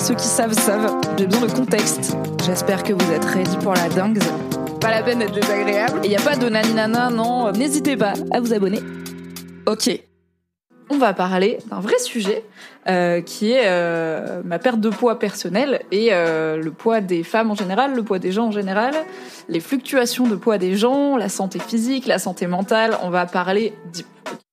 Ceux qui savent savent, j'ai besoin de contexte. J'espère que vous êtes ready pour la dingue. Pas la peine d'être désagréable. Et y a pas de naninana, non, n'hésitez pas à vous abonner. Ok. On va parler d'un vrai sujet euh, qui est euh, ma perte de poids personnelle et euh, le poids des femmes en général, le poids des gens en général, les fluctuations de poids des gens, la santé physique, la santé mentale. On va parler du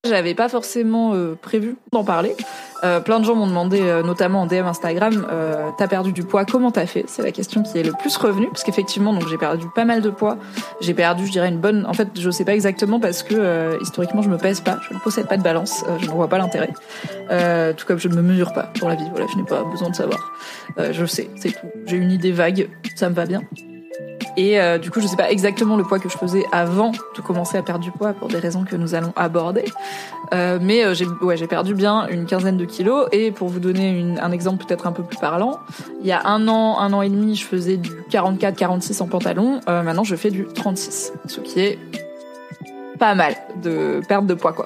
j'avais pas forcément prévu d'en parler. Euh, plein de gens m'ont demandé, euh, notamment en DM Instagram, euh, t'as perdu du poids, comment t'as fait? C'est la question qui est le plus revenue, parce qu'effectivement, donc j'ai perdu pas mal de poids. J'ai perdu, je dirais, une bonne. En fait, je sais pas exactement parce que euh, historiquement, je me pèse pas, je ne possède pas de balance, euh, je n'en vois pas l'intérêt. Euh, tout comme je ne me mesure pas dans la vie. Voilà, je n'ai pas besoin de savoir. Je sais, c'est tout. J'ai une idée vague, ça me va bien. Et euh, du coup, je sais pas exactement le poids que je faisais avant de commencer à perdre du poids pour des raisons que nous allons aborder. Euh, mais euh, j'ai ouais, perdu bien une quinzaine de kilos. Et pour vous donner une, un exemple peut-être un peu plus parlant, il y a un an, un an et demi, je faisais du 44-46 en pantalon. Euh, maintenant, je fais du 36, ce qui est pas mal de perte de poids quoi.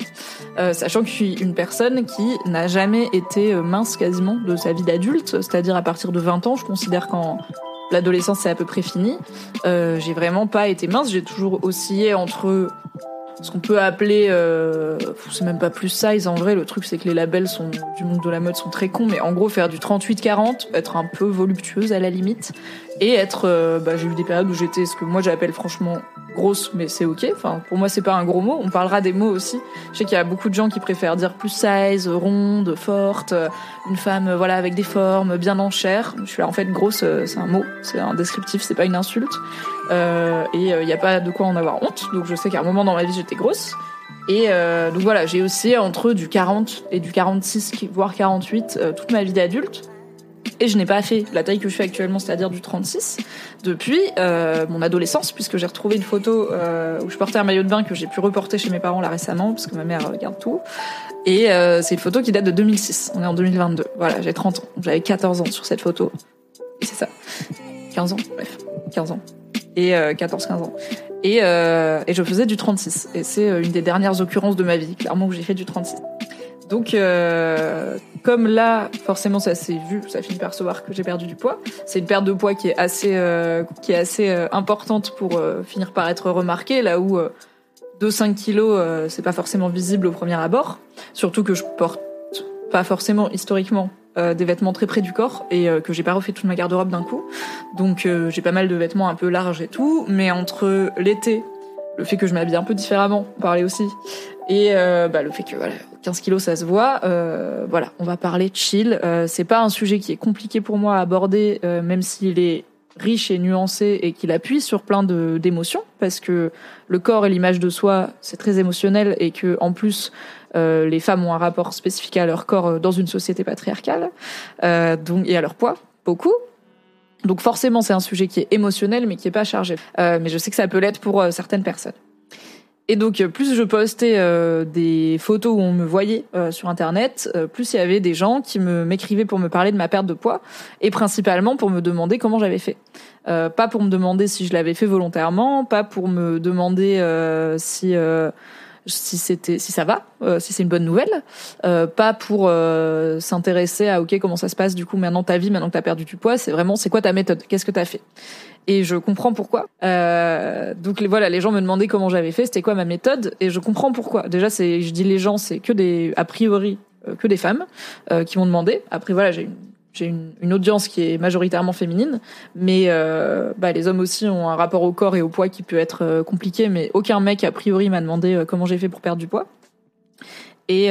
Euh, sachant que je suis une personne qui n'a jamais été euh, mince quasiment de sa vie d'adulte, c'est-à-dire à partir de 20 ans, je considère qu'en l'adolescence c'est à peu près fini. Euh, j'ai vraiment pas été mince, j'ai toujours oscillé entre ce qu'on peut appeler, euh, c'est même pas plus size en vrai. Le truc c'est que les labels du monde de la mode sont très cons, mais en gros faire du 38-40, être un peu voluptueuse à la limite, et être, euh, bah, j'ai eu des périodes où j'étais ce que moi j'appelle franchement grosse, mais c'est ok. Enfin pour moi c'est pas un gros mot. On parlera des mots aussi. Je sais qu'il y a beaucoup de gens qui préfèrent dire plus size, ronde, forte, euh, une femme euh, voilà avec des formes, bien en chair. Je suis là en fait grosse, c'est un mot, c'est un descriptif, c'est pas une insulte. Et il n'y a pas de quoi en avoir honte. Donc je sais qu'à un moment dans ma vie j'étais grosse. Et donc voilà, j'ai aussi entre du 40 et du 46, qui- voire 48, euh, toute ma vie d'adulte. Et je n'ai pas fait la taille que je fais actuellement, c'est-à-dire du 36, depuis euh, mon adolescence, puisque j'ai retrouvé une photo euh, où je portais un maillot de bain que j'ai pu reporter chez mes parents là récemment, parce que ma mère regarde tout. Et euh, c'est une photo qui date de 2006. On est en 2022. Voilà, j'ai 30 ans. J'avais 14 ans sur cette photo. Et c'est ça. 15 ans, bref. 15 ans. Et euh, 14-15 ans. Et, euh, et je faisais du 36. Et c'est euh, une des dernières occurrences de ma vie, clairement, où j'ai fait du 36. Donc, euh, comme là, forcément, ça s'est vu, ça finit par se voir que j'ai perdu du poids. C'est une perte de poids qui est assez, euh, qui est assez euh, importante pour finir par être remarquée, là où euh, 2-5 kilos, c'est pas forcément visible au premier abord. Surtout que je porte pas forcément historiquement des vêtements très près du corps et que j'ai pas refait toute ma garde-robe d'un coup. Donc j'ai pas mal de vêtements un peu larges et tout, mais entre l'été, le fait que je m'habille un peu différemment, on parlait aussi, et euh, bah, le fait que voilà, 15 kilos ça se voit, euh, voilà, on va parler chill. Euh, c'est pas un sujet qui est compliqué pour moi à aborder, euh, même s'il est riche et nuancé et qu'il appuie sur plein de d'émotions parce que le corps et l'image de soi c'est très émotionnel et que en plus euh, les femmes ont un rapport spécifique à leur corps euh, dans une société patriarcale donc et à leur poids beaucoup donc forcément c'est un sujet qui est émotionnel mais qui est pas chargé Euh, mais je sais que ça peut l'être pour euh, certaines personnes et donc, euh, plus je postais euh, des photos où on me voyait euh, sur Internet, euh, plus il y avait des gens qui me m'écrivaient pour me parler de ma perte de poids, et principalement pour me demander comment j'avais fait. Pas pour me demander si je l'avais fait volontairement, pas pour me demander si si c'était si ça va, euh, si c'est une bonne nouvelle, euh, pas pour euh, s'intéresser à ok comment ça se passe du coup maintenant ta vie, maintenant que t'as perdu du poids, c'est vraiment c'est quoi ta méthode, qu'est-ce que t'as fait? Et je comprends pourquoi. Euh, donc voilà, les gens me demandaient comment j'avais fait, c'était quoi ma méthode, et je comprends pourquoi. Déjà, c'est, je dis les gens, c'est que des a priori que des femmes qui m'ont demandé. Après voilà, j'ai une j'ai une, audience qui est majoritairement féminine, mais euh, bah, les hommes aussi ont un rapport au corps et au poids qui peut être euh, compliqué, mais aucun mec a priori m'a demandé euh, comment j'ai fait pour perdre du poids. Et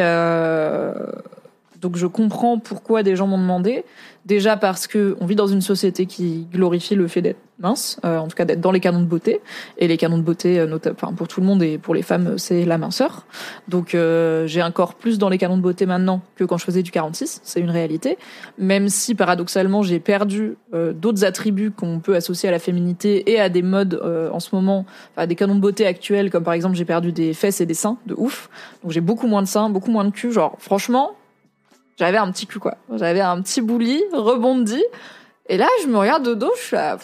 donc je comprends pourquoi des gens m'ont demandé. Déjà parce que on vit dans une société qui glorifie le fait d'être mince, euh, en tout cas d'être dans les canons de beauté. Et les canons de beauté, euh, enfin pour tout le monde et pour les femmes, c'est la minceur. Donc euh, j'ai un corps plus dans les canons de beauté maintenant que quand je faisais du 46, c'est une réalité. Même si paradoxalement j'ai perdu d'autres attributs qu'on peut associer à la féminité et à des modes en ce moment, à des canons de beauté actuels, comme par exemple j'ai perdu des fesses et des seins de ouf. Donc j'ai beaucoup moins de seins, beaucoup moins de cul. Genre franchement, j'avais un petit cul, quoi. J'avais un petit bouli rebondi. Et là, je me regarde de dos, je suis là.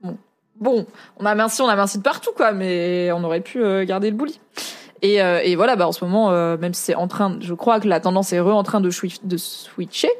Bon. bon, on a minci, on a minci de partout, quoi, mais on aurait pu euh, garder le bouli. Et, euh, et, voilà, bah en ce moment, euh, même si c'est en train, je crois que la tendance est re en train de, de switcher,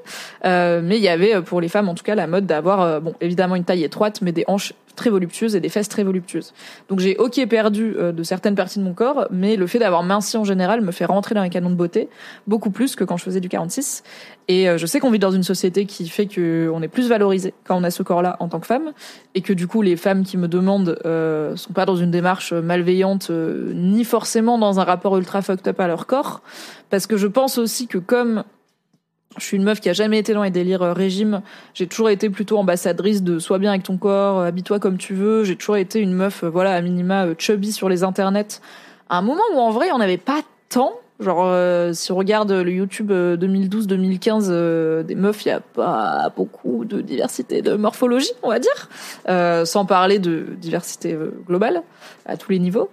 mais il y avait pour les femmes en tout cas la mode d'avoir, bon, évidemment une taille étroite, mais des hanches très voluptueuses et des fesses très voluptueuses. Donc j'ai ok perdu euh, de certaines parties de mon corps, mais le fait d'avoir minci en général me fait rentrer dans les canons de beauté beaucoup plus que quand je faisais du 46. Et euh, je sais qu'on vit dans une société qui fait que on est plus valorisé quand on a ce corps-là en tant que femme, et que du coup les femmes qui me demandent euh, sont pas dans une démarche malveillante euh, ni forcément dans un rapport ultra fucked up à leur corps, parce que je pense aussi que comme je suis une meuf qui a jamais été dans les délires euh, régime. J'ai toujours été plutôt ambassadrice de sois bien avec ton corps, euh, habille-toi comme tu veux. J'ai toujours été une meuf, euh, voilà, à minima chubby sur les internets. À un moment où en vrai, on n'avait pas tant. Genre, si on regarde le YouTube 2012-2015 des meufs, il y a pas beaucoup de diversité de morphologie, on va dire, sans parler de diversité globale à tous les niveaux.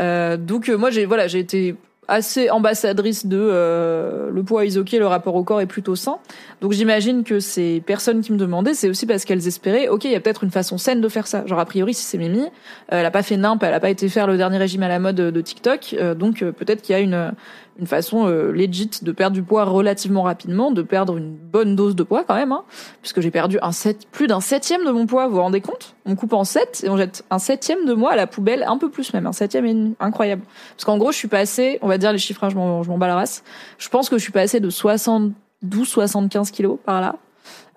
donc moi, j'ai voilà, j'ai été assez ambassadrice de euh, le poids is le rapport au corps est plutôt sain. Donc j'imagine que ces personnes qui me demandaient, c'est aussi parce qu'elles espéraient, ok, il y a peut-être une façon saine de faire ça. Genre a priori, si c'est Mimi, euh, elle a pas fait nimp, elle a pas été faire le dernier régime à la mode de TikTok, euh, donc peut-être qu'il y a une une façon euh, de perdre du poids relativement rapidement, de perdre une bonne dose de poids quand même, hein, puisque j'ai perdu un sept, plus d'un septième de mon poids, vous vous rendez compte? On coupe en sept et on jette un septième de moi à la poubelle, un peu plus même, un septième et demi, incroyable. Parce qu'en gros, je suis passée, on va dire les chiffres, hein, je m'en, bats la race, je pense que je suis passée de 72, 75 kilos par là,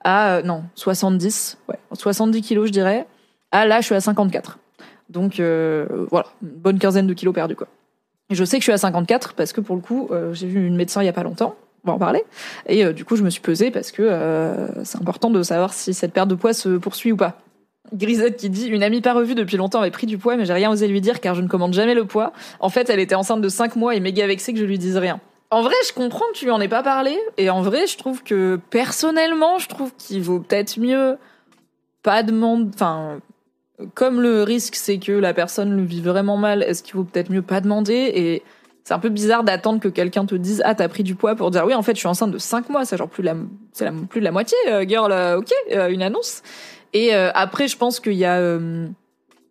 à, euh, non, 70, ouais, 70 kilos je dirais, à là je suis à 54. Donc euh, voilà, une bonne quinzaine de kilos perdus quoi. Je sais que je suis à 54 parce que pour le coup, euh, j'ai vu une médecin il y a pas longtemps, on va en parler. Et euh, du coup, je me suis pesée parce que euh, c'est important de savoir si cette perte de poids se poursuit ou pas. Grisette qui dit une amie pas revue depuis longtemps avait pris du poids mais j'ai rien osé lui dire car je ne commande jamais le poids. En fait, elle était enceinte de 5 mois et méga vexée que je lui dise rien. En vrai, je comprends que tu en aies pas parlé et en vrai, je trouve que personnellement, je trouve qu'il vaut peut-être mieux pas demander enfin comme le risque, c'est que la personne le vit vraiment mal, est-ce qu'il vaut peut-être mieux pas demander? Et c'est un peu bizarre d'attendre que quelqu'un te dise ah t'as pris du poids pour dire oui en fait je suis enceinte de 5 mois, c'est genre plus la c'est plus de la moitié, euh, girl, euh, ok, euh, une annonce. Et après je pense qu'il y a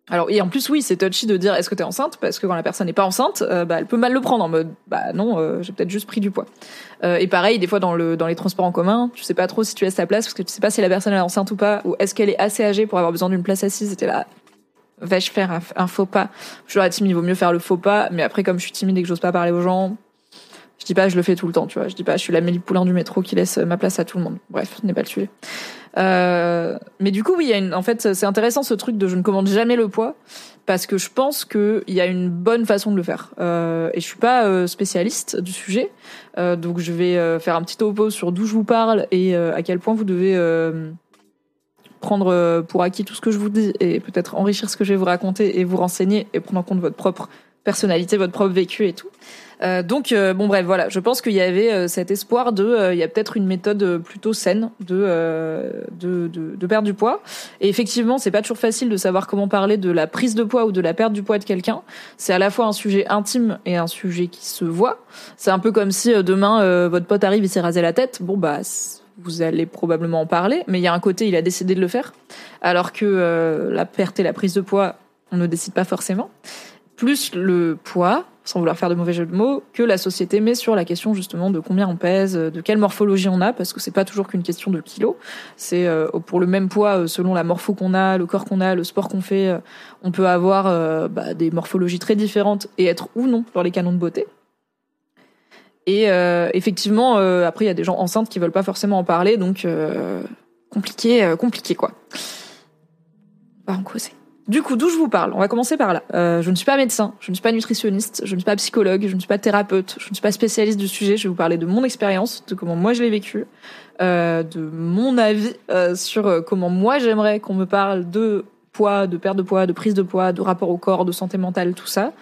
alors et en plus oui c'est touchy de dire est-ce que t'es enceinte? Parce que quand la personne n'est pas enceinte euh, bah elle peut mal le prendre en mode bah non euh, j'ai peut-être juste pris du poids. Euh, et pareil des fois dans le dans les transports en commun tu sais pas trop si tu laisses ta place parce que tu sais pas si la personne est enceinte ou pas ou est-ce qu'elle est assez âgée pour avoir besoin d'une place assise c'était là vais-je faire un, faux pas? Je leur timide il vaut mieux faire le faux pas mais après comme je suis timide et que j'ose pas parler aux gens je dis pas je le fais tout le temps tu vois je dis pas je suis la Mélie Poulain du métro qui laisse ma place à tout le monde bref n'est pas le sujet euh, mais du coup, oui, y a une, en fait, c'est intéressant ce truc de je ne commande jamais le poids parce que je pense qu'il y a une bonne façon de le faire. Euh, et je suis pas euh, spécialiste du sujet, euh, donc je vais euh, faire un petit topo sur d'où je vous parle et à quel point vous devez prendre pour acquis tout ce que je vous dis et peut-être enrichir ce que je vais vous raconter et vous renseigner et prendre en compte votre propre personnalité, votre propre vécu et tout. Euh, donc euh, bon bref voilà, je pense qu'il y avait euh, cet espoir de il y a peut-être une méthode plutôt saine de, de, de de perdre du poids. Et effectivement, c'est pas toujours facile de savoir comment parler de la prise de poids ou de la perte du poids de quelqu'un. C'est à la fois un sujet intime et un sujet qui se voit. C'est un peu comme si demain votre pote arrive et s'est rasé la tête. Bon bah vous allez probablement en parler, mais il y a un côté, il a décidé de le faire, alors que la perte et la prise de poids, on ne décide pas forcément. Plus le poids, sans vouloir faire de mauvais jeux de mots, que la société met sur la question justement de combien on pèse, de quelle morphologie on a, parce que c'est pas toujours qu'une question de kilos. C'est euh, pour le même poids, euh, selon la morpho qu'on a, le corps qu'on a, le sport qu'on fait, euh, on peut avoir bah, des morphologies très différentes et être ou non dans les canons de beauté. Et euh, effectivement, euh, après, il y a des gens enceintes qui veulent pas forcément en parler, donc euh, compliqué, compliqué quoi. On va en causer. Du coup, d'où je vous parle? On va commencer par là. je ne suis pas médecin, je ne suis pas nutritionniste, je ne suis pas psychologue, je ne suis pas thérapeute, je ne suis pas spécialiste du sujet. Je vais vous parler de mon expérience, de comment moi je l'ai vécu, de mon avis sur comment moi j'aimerais qu'on me parle de poids, de perte de poids, de prise de poids, de rapport au corps, de santé mentale, tout ça.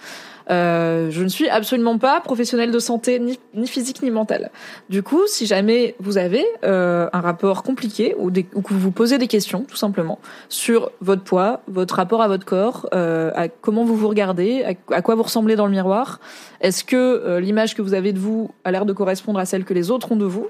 Euh, je ne suis absolument pas professionnelle de santé, ni, ni physique ni mentale. Du coup, si jamais vous avez euh, un rapport compliqué ou, des, ou, que vous vous posez des questions, tout simplement, sur votre poids, votre rapport à votre corps, euh, à comment vous vous regardez, à, à, quoi vous ressemblez dans le miroir, est-ce que euh, l'image que vous avez de vous a l'air de correspondre à celle que les autres ont de vous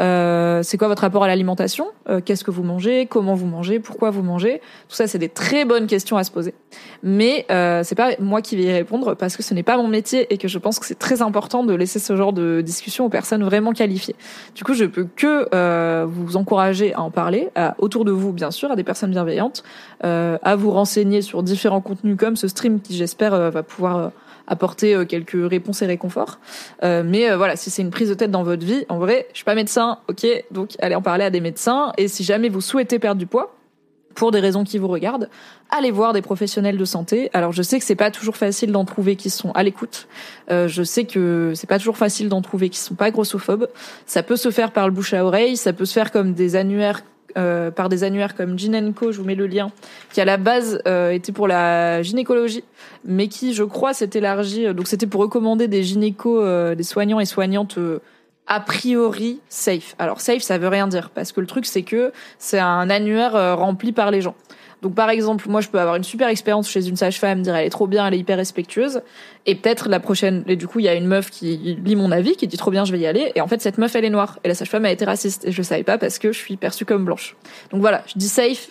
euh, C'est quoi votre rapport à l'alimentation? Euh, Qu'est-ce que vous mangez? Comment vous mangez? Pourquoi vous mangez? Tout ça, c'est des très bonnes questions à se poser. Mais euh, c'est pas moi qui vais y répondre parce que ce n'est pas mon métier et que je pense que c'est très important de laisser ce genre de discussion aux personnes vraiment qualifiées. Du coup, je peux que euh, vous encourager à en parler à, autour de vous, bien sûr, à des personnes bienveillantes, à vous renseigner sur différents contenus comme ce stream qui, j'espère, va pouvoir apporter euh, quelques réponses et réconforts. Euh, mais euh, voilà, si c'est une prise de tête dans votre vie, en vrai, je suis pas médecin, ok, donc allez en parler à des médecins. Et si jamais vous souhaitez perdre du poids, pour des raisons qui vous regardent, allez voir des professionnels de santé. Alors je sais que c'est pas toujours facile d'en trouver qui sont à l'écoute. Euh, je sais que c'est pas toujours facile d'en trouver qui sont pas grossophobes. Ça peut se faire par le bouche à oreille, ça peut se faire comme des annuaires euh, par des annuaires comme Ginenco, je vous mets le lien, qui à la base euh, était pour la gynécologie, mais qui, je crois, s'est élargi. Euh, donc c'était pour recommander des gynécos, des soignants et soignantes a priori safe. Alors safe, ça veut rien dire parce que le truc c'est que c'est un annuaire rempli par les gens. Donc par exemple, moi je peux avoir une super expérience chez une sage-femme, dire elle est trop bien, elle est hyper respectueuse, et peut-être la prochaine, et du coup il y a une meuf qui lit mon avis, qui dit trop bien, je vais y aller, et en fait cette meuf elle est noire, et la sage-femme a été raciste, et je le savais pas parce que je suis perçue comme blanche. Donc voilà, je dis safe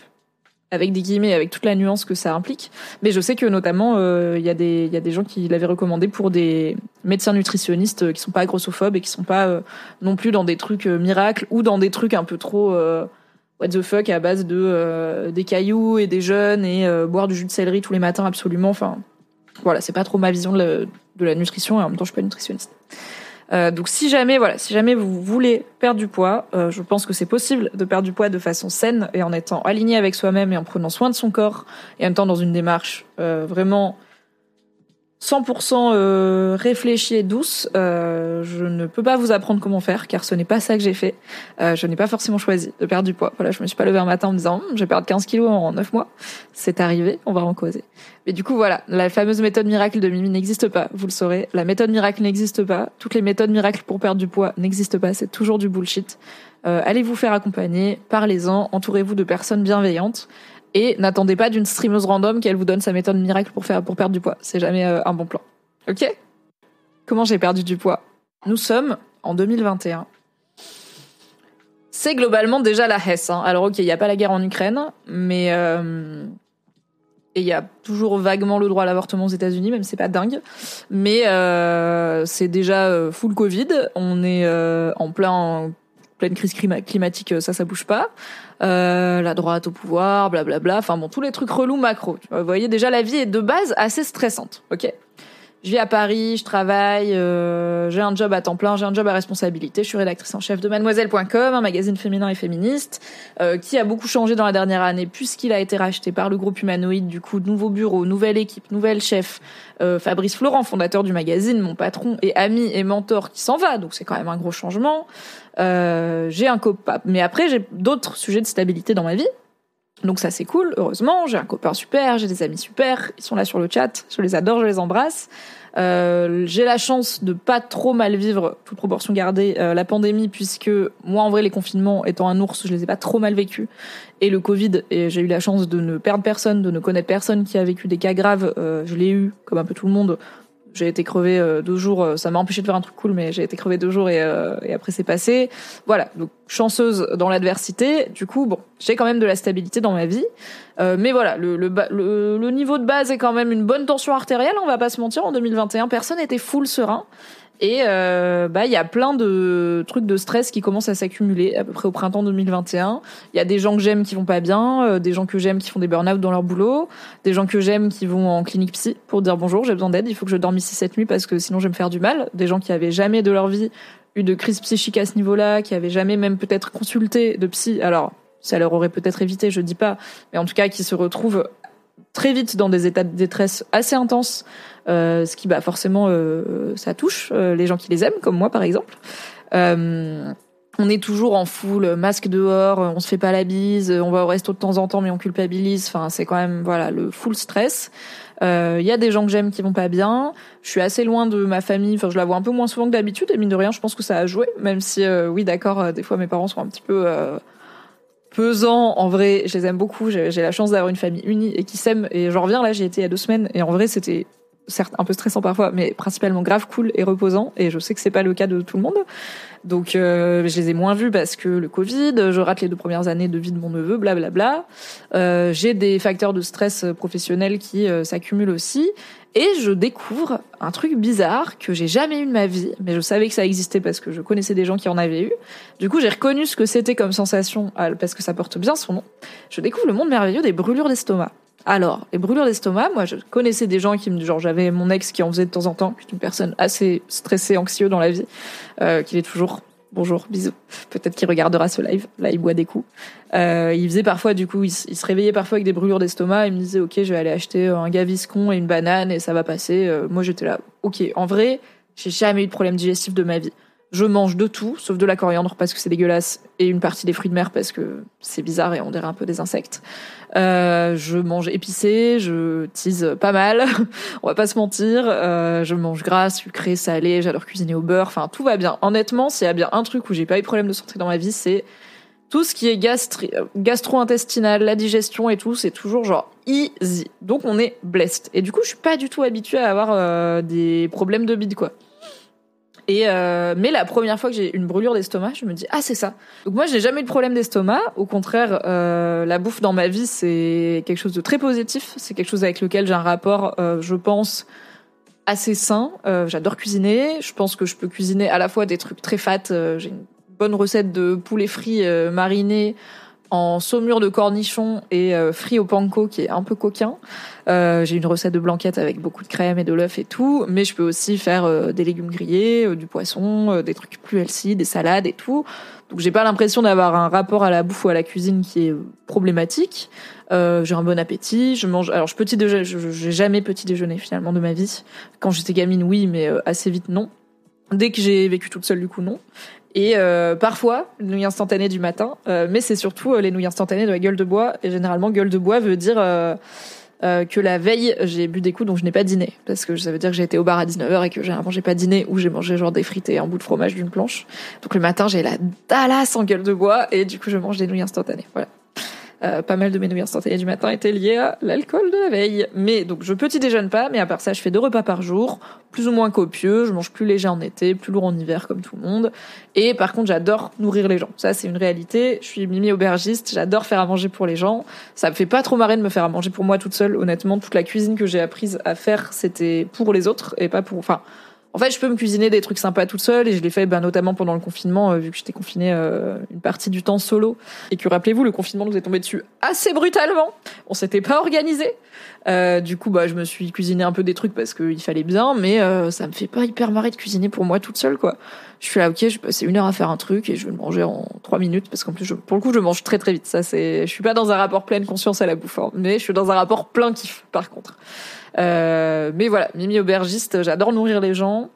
avec des guillemets, avec toute la nuance que ça implique. Mais je sais que notamment, euh, il y, a des, y a des gens qui l'avaient recommandé pour des médecins nutritionnistes euh, qui sont pas grossophobes et qui sont pas euh, non plus dans des trucs miracles ou dans des trucs un peu trop what the fuck à base de euh, des cailloux et des jeunes et euh, boire du jus de céleri tous les matins absolument. Enfin, voilà, c'est pas trop ma vision de la, de la, nutrition et en même temps je suis pas nutritionniste. Euh, donc si jamais voilà, si jamais vous voulez perdre du poids, euh, je pense que c'est possible de perdre du poids de façon saine et en étant aligné avec soi-même et en prenant soin de son corps et en même temps dans une démarche vraiment 100% euh, réfléchie et douce. Euh, je ne peux pas vous apprendre comment faire, car ce n'est pas ça que j'ai fait. Euh, je n'ai pas forcément choisi de perdre du poids. Voilà, je me suis pas levée un matin en me disant, hum, je vais perdre 15 kilos en 9 mois. C'est arrivé, on va en causer. Mais du coup, voilà, la fameuse méthode miracle de Mimi n'existe pas, vous le saurez. La méthode miracle n'existe pas. Toutes les méthodes miracles pour perdre du poids n'existent pas. C'est toujours du bullshit. Euh, allez vous faire accompagner, parlez-en, entourez-vous de personnes bienveillantes. Et n'attendez pas d'une streameuse random qu'elle vous donne sa méthode miracle pour faire pour perdre du poids. C'est jamais euh, un bon plan. Ok? Comment j'ai perdu du poids? Nous sommes en 2021. C'est globalement déjà la Hesse. Hein. Alors ok, il n'y a pas la guerre en Ukraine, mais euh, et il y a toujours vaguement le droit à l'avortement aux États-Unis, même si c'est pas dingue. Mais euh, c'est déjà full Covid. On est en plein pleine crise climatique, ça, ça bouge pas. Euh, la droite au pouvoir, blablabla. Enfin bon, tous les trucs relous macro. Vous voyez, déjà, la vie est de base assez stressante, ok? Je vis à Paris, je travaille, euh, j'ai un job à temps plein, j'ai un job à responsabilité. Je suis rédactrice en chef de Mademoiselle.com, un magazine féminin et féministe, euh, qui a beaucoup changé dans la dernière année puisqu'il a été racheté par le groupe Humanoïde. Du coup, nouveau bureau, nouvelle équipe, nouvelle chef. Euh, Fabrice Florent, fondateur du magazine, mon patron et ami et mentor, qui s'en va. Donc c'est quand même un gros changement. Euh, j'ai un copain, mais après j'ai d'autres sujets de stabilité dans ma vie. Donc ça c'est cool, heureusement, j'ai un copain super, j'ai des amis super, ils sont là sur le chat, je les adore, je les embrasse. Euh, j'ai la chance de pas trop mal vivre, toute proportion gardée, euh, la pandémie, puisque moi en vrai les confinements étant un ours, je les ai pas trop mal vécus. Et le Covid, et j'ai eu la chance de ne perdre personne, de ne connaître personne qui a vécu des cas graves, euh, je l'ai eu, comme un peu tout le monde, j'ai été crevée euh, deux jours. Euh, ça m'a empêché de faire un truc cool, mais j'ai été crevée deux jours et, euh, et après c'est passé. Voilà, donc chanceuse dans l'adversité. Du coup, bon, j'ai quand même de la stabilité dans ma vie. mais voilà, le, le, le, niveau de base est quand même une bonne tension artérielle. On va pas se mentir. En 2021, personne n'était full serein. Et euh, bah il y a plein de trucs de stress qui commencent à s'accumuler à peu près au printemps 2021. Il y a des gens que j'aime qui vont pas bien, euh, des gens que j'aime qui font des burn-out dans leur boulot, des gens que j'aime qui vont en clinique psy pour dire bonjour, j'ai besoin d'aide, il faut que je dorme ici cette nuit parce que sinon je vais me faire du mal, des gens qui avaient jamais de leur vie eu de crise psychique à ce niveau-là, qui avaient jamais même peut-être consulté de psy. Alors ça leur aurait peut-être évité, je dis pas, mais en tout cas qui se retrouvent très vite dans des états de détresse assez intenses ce qui bah forcément euh, ça touche euh, les gens qui les aiment, comme moi par exemple. on est toujours en full masque dehors, on se fait pas la bise, on va au resto de temps en temps mais on culpabilise. Enfin, c'est quand même voilà le full stress. Il y a des gens que j'aime qui vont pas bien. Je suis assez loin de ma famille. Enfin, je la vois un peu moins souvent que d'habitude. Et mine de rien, je pense que ça a joué. Même si, oui, d'accord, des fois mes parents sont un petit peu pesants. En vrai, je les aime beaucoup. J'ai la chance d'avoir une famille unie et qui s'aime. Et j'en reviens là, j'ai été il y a deux semaines. Et en vrai, c'était certes un peu stressant parfois, mais principalement grave, cool et reposant. Et je sais que c'est pas le cas de tout le monde. Donc euh, je les ai moins vus parce que le Covid, je rate les deux premières années de vie de mon neveu, blablabla. Euh, j'ai des facteurs de stress professionnel qui euh, s'accumulent aussi. Et je découvre un truc bizarre que j'ai jamais eu de ma vie, mais je savais que ça existait parce que je connaissais des gens qui en avaient eu. Du coup, j'ai reconnu ce que c'était comme sensation parce que ça porte bien son nom. Je découvre le monde merveilleux des brûlures d'estomac. Alors, les brûlures d'estomac, moi, je connaissais des gens qui me, genre, j'avais mon ex qui en faisait de temps en temps, qui est une personne assez stressée, anxieuse dans la vie, euh, qui est toujours bonjour, bisous. Peut-être qu'il regardera ce live. Là, il boit des coups. Euh, il faisait parfois, du coup, il, se réveillait parfois avec des brûlures d'estomac. Il me disait, ok, je vais aller acheter un gaviscon et une banane et ça va passer. Euh, moi, j'étais là, ok. En vrai, j'ai jamais eu de problème digestif de ma vie. Je mange de tout, sauf de la coriandre parce que c'est dégueulasse, et une partie des fruits de mer parce que c'est bizarre et on dirait un peu des insectes. Euh, je mange épicé, je tease pas mal, on va pas se mentir. Euh, je mange gras, sucré, salé, j'adore cuisiner au beurre, enfin tout va bien. Honnêtement, s'il y a bien un truc où j'ai pas eu problème de santé dans ma vie, c'est tout ce qui est gastro-intestinal, la digestion et tout, c'est toujours genre easy. Donc on est blessed. Et du coup, je suis pas du tout habituée à avoir euh, des problèmes de bide, quoi. Et euh, mais la première fois que j'ai une brûlure d'estomac, je me dis ah c'est ça. Donc moi j'ai jamais eu de problème d'estomac. Au contraire, euh, la bouffe dans ma vie c'est quelque chose de très positif. C'est quelque chose avec lequel j'ai un rapport, euh, je pense, assez sain. Euh, J'adore cuisiner. Je pense que je peux cuisiner à la fois des trucs très fat. Euh, j'ai une bonne recette de poulet frit euh, mariné en saumure de cornichons et euh, frit au panko qui est un peu coquin. Euh, j'ai une recette de blanquette avec beaucoup de crème et de l'œuf et tout, mais je peux aussi faire euh, des légumes grillés, du poisson, des trucs plus healthy, des salades et tout. Donc j'ai pas l'impression d'avoir un rapport à la bouffe ou à la cuisine qui est problématique. j'ai un bon appétit, je mange. Alors je petit déjeuner, j'ai jamais petit déjeuner finalement de ma vie. Quand j'étais gamine, oui, mais assez vite non. Dès que j'ai vécu toute seule, du coup, non. Et euh, parfois, les nouilles instantanées du matin, euh, mais c'est surtout euh, les nouilles instantanées de la gueule de bois. Et généralement, gueule de bois veut dire que la veille, j'ai bu des coups donc je n'ai pas dîné. Parce que ça veut dire que j'ai été au bar à 19h et que généralement j'ai pas dîné ou j'ai mangé genre des frites et un bout de fromage d'une planche. Donc le matin, j'ai la Dallas en gueule de bois et du coup, je mange des nouilles instantanées. Voilà. Euh, pas mal de mes nouilles instantanées du matin étaient liées à l'alcool de la veille. Mais donc je petit déjeune pas, mais à part ça, je fais deux repas par jour, plus ou moins copieux. Je mange plus léger en été, plus lourd en hiver comme tout le monde. Et par contre, j'adore nourrir les gens. Ça, c'est une réalité. Je suis mimi aubergiste. J'adore faire à manger pour les gens. Ça me fait pas trop marrer de me faire à manger pour moi toute seule. Honnêtement, toute la cuisine que j'ai apprise à faire, c'était pour les autres et pas pour. Enfin, en fait, je peux me cuisiner des trucs sympas toute seule et je l'ai fait ben, notamment pendant le confinement, euh, vu que j'étais confinée euh, une partie du temps solo. Et que rappelez-vous, le confinement nous est tombé dessus assez brutalement. On s'était pas organisé. Euh, du coup, bah, je me suis cuisiné un peu des trucs parce qu'il fallait bien, mais ça me fait pas hyper marrer de cuisiner pour moi toute seule, quoi. Je suis là, ok, je passer une heure à faire un truc et je vais le manger en trois minutes parce qu'en plus, je, pour le coup, je mange très très vite. Ça, c'est, je suis pas dans un rapport pleine conscience à la bouffe, hein, mais je suis dans un rapport plein kiff, par contre. Euh, mais voilà, Mimi aubergiste, j'adore nourrir les gens.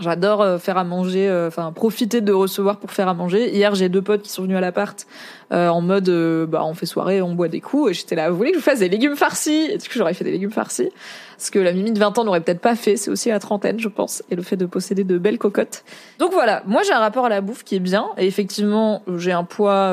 J'adore euh, faire à manger, euh, enfin profiter de recevoir pour faire à manger. Hier, j'ai deux potes qui sont venus à l'appart euh, en mode, bah on fait soirée, on boit des coups. Et j'étais là, vous voulez que je fasse des légumes farcis? Et du coup, j'aurais fait des légumes farcis. Ce que la Mimi de 20 ans n'aurait peut-être pas fait. C'est aussi la trentaine, je pense, et le fait de posséder de belles cocottes. Donc voilà, moi j'ai un rapport à la bouffe qui est bien. Et effectivement, j'ai un poids,